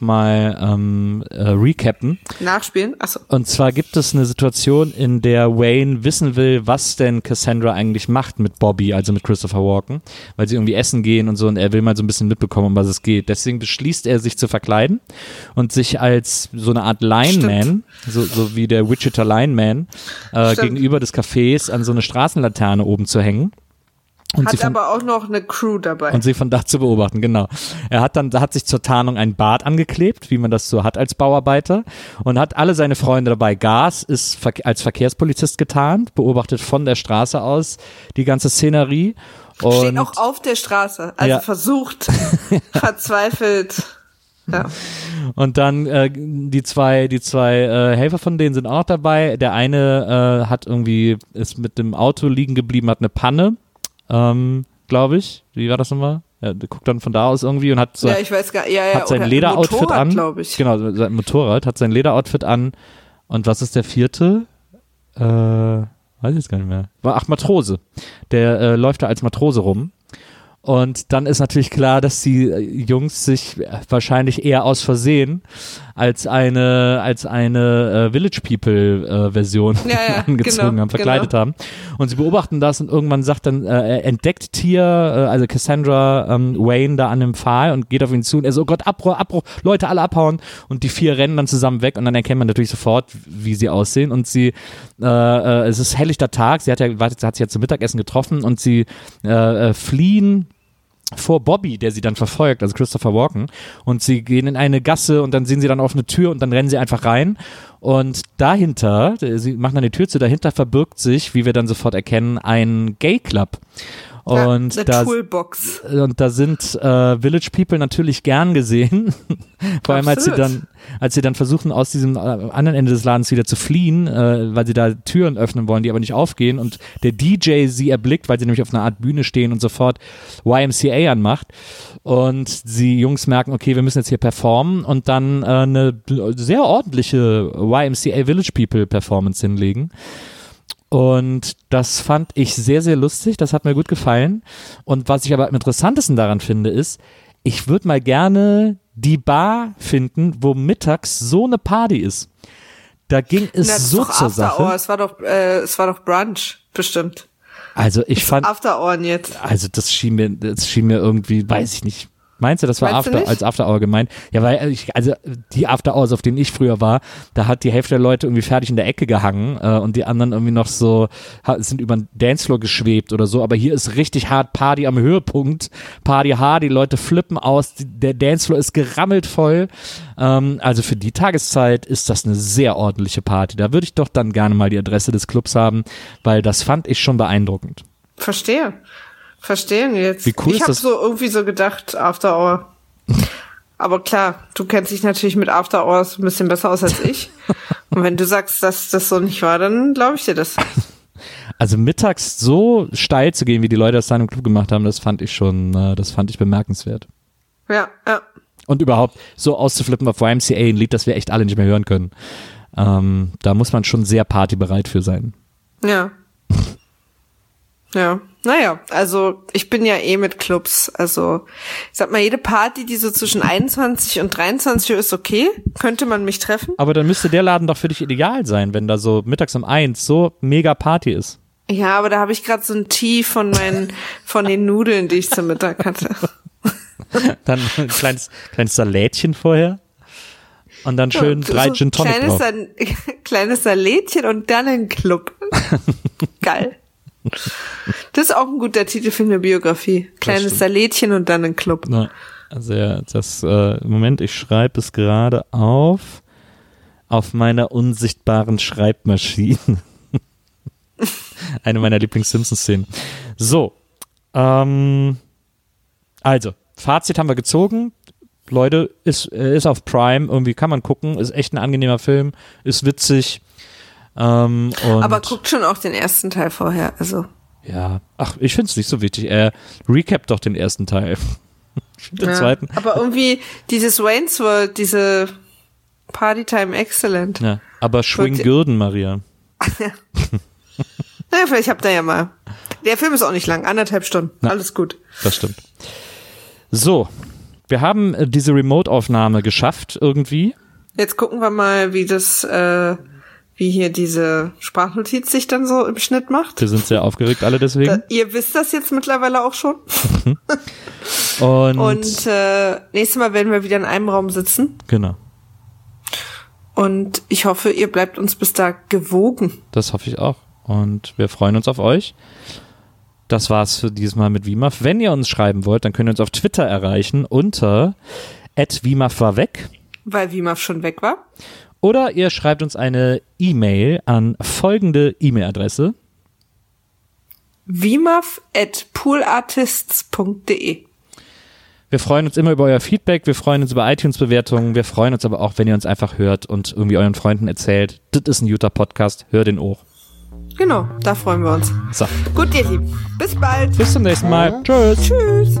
mal, ähm, äh, recappen. Nachspielen? Achso. Und zwar gibt es eine Situation, in der Wayne wissen will, was denn Cassandra eigentlich macht mit Bobby, also mit Christopher Walken, weil sie irgendwie essen gehen und so und er will mal so ein bisschen mitbekommen, um was es geht. Deswegen beschließt er, sich zu verkleiden und sich als so eine Art Lineman, so, so wie der Wichita Lineman, äh, Stimmt. gegenüber des Cafés an so eine Straßenlaterne oben zu hängen. Und sie Hat von, aber auch noch eine Crew dabei. und sie von da zu beobachten, genau. Er hat dann, hat sich zur Tarnung ein Bart angeklebt, wie man das so hat als Bauarbeiter und hat alle seine Freunde dabei. Gas ist als Verkehrspolizist getarnt, beobachtet von der Straße aus die ganze Szenerie. Und Steht auch auf der Straße. Also Ja. versucht, verzweifelt. Ja. Und dann äh, die zwei, die zwei äh, Helfer von denen sind auch dabei. Der eine äh, hat irgendwie ist mit dem Auto liegen geblieben, hat eine Panne, ähm, glaube ich. Wie war das nochmal? Ja, der guckt dann von da aus irgendwie und hat so, ja, gar ja, hat sein Lederoutfit an. Genau, sein Motorrad hat sein Lederoutfit an. Und was ist der vierte? Äh, weiß ich jetzt gar nicht mehr. War ach Matrose. Der äh, läuft da als Matrose rum. Und dann ist natürlich klar, dass die äh, Jungs sich äh, wahrscheinlich eher aus Versehen als eine als eine äh, Village People äh, Version Ja, angezogen genau, haben, verkleidet genau. haben. Und sie beobachten das und irgendwann sagt dann äh, entdeckt Tier, äh, also Cassandra ähm, Wayne da an dem Pfahl und geht auf ihn zu und er so oh Gott Abbruch, Abbruch, Leute alle abhauen und die vier rennen dann zusammen weg und dann erkennt man natürlich sofort, wie sie aussehen und sie äh, äh, es ist helllichter Tag, sie hat ja wartet, hat sich ja zum Mittagessen getroffen und sie äh, äh, fliehen vor Bobby, der sie dann verfolgt, also Christopher Walken. Und sie gehen in eine Gasse und dann sehen sie dann auf eine Tür und dann rennen sie einfach rein. Und dahinter, sie machen dann die Tür zu, dahinter verbirgt sich, wie wir dann sofort erkennen, ein Gay Club. Und ja, da, Toolbox. und da sind äh, Village People natürlich gern gesehen. Vor allem, als sie dann, als sie dann versuchen, aus diesem äh, anderen Ende des Ladens wieder zu fliehen, äh, weil sie da Türen öffnen wollen, die aber nicht aufgehen und der DJ sie erblickt, weil sie nämlich auf einer Art Bühne stehen und sofort YMCA anmacht. Und die Jungs merken, okay, wir müssen jetzt hier performen und dann äh, eine sehr ordentliche YMCA Village People Performance hinlegen. Und das fand ich sehr, sehr lustig. Das hat mir gut gefallen. Und was ich aber am interessantesten daran finde, ist, ich würde mal gerne die Bar finden, wo mittags so eine Party ist. Da ging es Na, das so doch zur After Hour. Sache. Es war doch, äh, es war doch Brunch, bestimmt. Also ich fand, After jetzt. also das schien mir, das schien mir irgendwie, weiß ich nicht. Meinst du, das war After, als After Hour gemeint? Ja, weil ich, also die After Hours, auf denen ich früher war, da hat die Hälfte der Leute irgendwie fertig in der Ecke gehangen äh, und die anderen irgendwie noch so sind über den Dancefloor geschwebt oder so. Aber hier ist richtig hart Party am Höhepunkt. Party hard, die Leute flippen aus, der Dancefloor ist gerammelt voll. Ähm, also für die Tageszeit ist das eine sehr ordentliche Party. Da würde ich doch dann gerne mal die Adresse des Clubs haben, weil das fand ich schon beeindruckend. Verstehe. Verstehen jetzt. Wie cool ich habe so irgendwie so gedacht, After Hour. Aber klar, du kennst dich natürlich mit After Hours ein bisschen besser aus als ich. Und wenn du sagst, dass das so nicht war, dann glaube ich dir das. Also mittags so steil zu gehen, wie die Leute das da im Club gemacht haben, das fand ich schon, äh, das fand ich bemerkenswert. Ja, ja. Und überhaupt so auszuflippen auf YMCA, ein Lied, das wir echt alle nicht mehr hören können. Ähm, da muss man schon sehr partybereit für sein. Ja. Ja. Naja, also ich bin ja eh mit Clubs. Also ich sag mal, jede Party, die so zwischen 21 und 23 Uhr ist okay. Könnte man mich treffen. Aber dann müsste der Laden doch für dich ideal sein, wenn da so mittags um eins so mega Party ist. Ja, aber da habe ich gerade so ein Tee von meinen, von den Nudeln, die ich zum Mittag hatte. Dann ein kleines, kleines Salätchen vorher. Und dann schön So- drei so Gin Tonic kleines, drauf. Sal kleines Salätchen und dann ein Club. Geil. Das ist auch ein guter Titel für eine Biografie. Kleines. Salätchen und dann ein Club. Ja. Also ja, das, äh, Moment, ich schreibe es gerade auf. Auf meiner unsichtbaren Schreibmaschine. Eine meiner Lieblings-Simpsons-Szenen. So. Ähm, also, Fazit haben wir gezogen. Leute, ist, äh, ist auf Prime, irgendwie kann man gucken, ist echt ein angenehmer Film, ist witzig. Ähm, Aber guckt schon auch den ersten Teil vorher, also. ja, ach, ich finde es nicht so wichtig. Er recapt doch den ersten Teil. Den Ja. zweiten. Aber irgendwie dieses Wayne's World, diese Partytime Excellent. Ja, aber schwing. Gürden, Maria. Naja, vielleicht habt ihr ja mal. Der Film ist auch nicht lang, anderthalb Stunden. Na. Alles gut. Das stimmt. So, wir haben äh, diese Remote-Aufnahme geschafft irgendwie. Jetzt gucken wir mal, wie das, äh, wie hier diese Sprachnotiz sich dann so im Schnitt macht. Wir sind sehr aufgeregt alle deswegen. Da, ihr wisst das jetzt mittlerweile auch schon. Und, Und äh, nächstes Mal werden wir wieder in einem Raum sitzen. genau, Und ich hoffe, ihr bleibt uns bis da gewogen. das hoffe ich auch. Und wir freuen uns auf euch. Das war's für dieses Mal mit WIMAF. Wenn ihr uns schreiben wollt, dann könnt ihr uns auf Twitter erreichen unter @wimaf war weg. Weil Wimaf schon weg war. Oder ihr schreibt uns eine E-Mail an folgende E-Mail-Adresse. Wimaf at poolartists.de Wir freuen uns immer über euer Feedback, wir freuen uns über iTunes-Bewertungen, wir freuen uns aber auch, wenn ihr uns einfach hört und irgendwie euren Freunden erzählt, das ist ein guter Podcast, hör den auch. Genau, da freuen wir uns. So, Gut, ihr Lieben. Bis bald. bis zum nächsten Mal. Tschüss. Tschüss.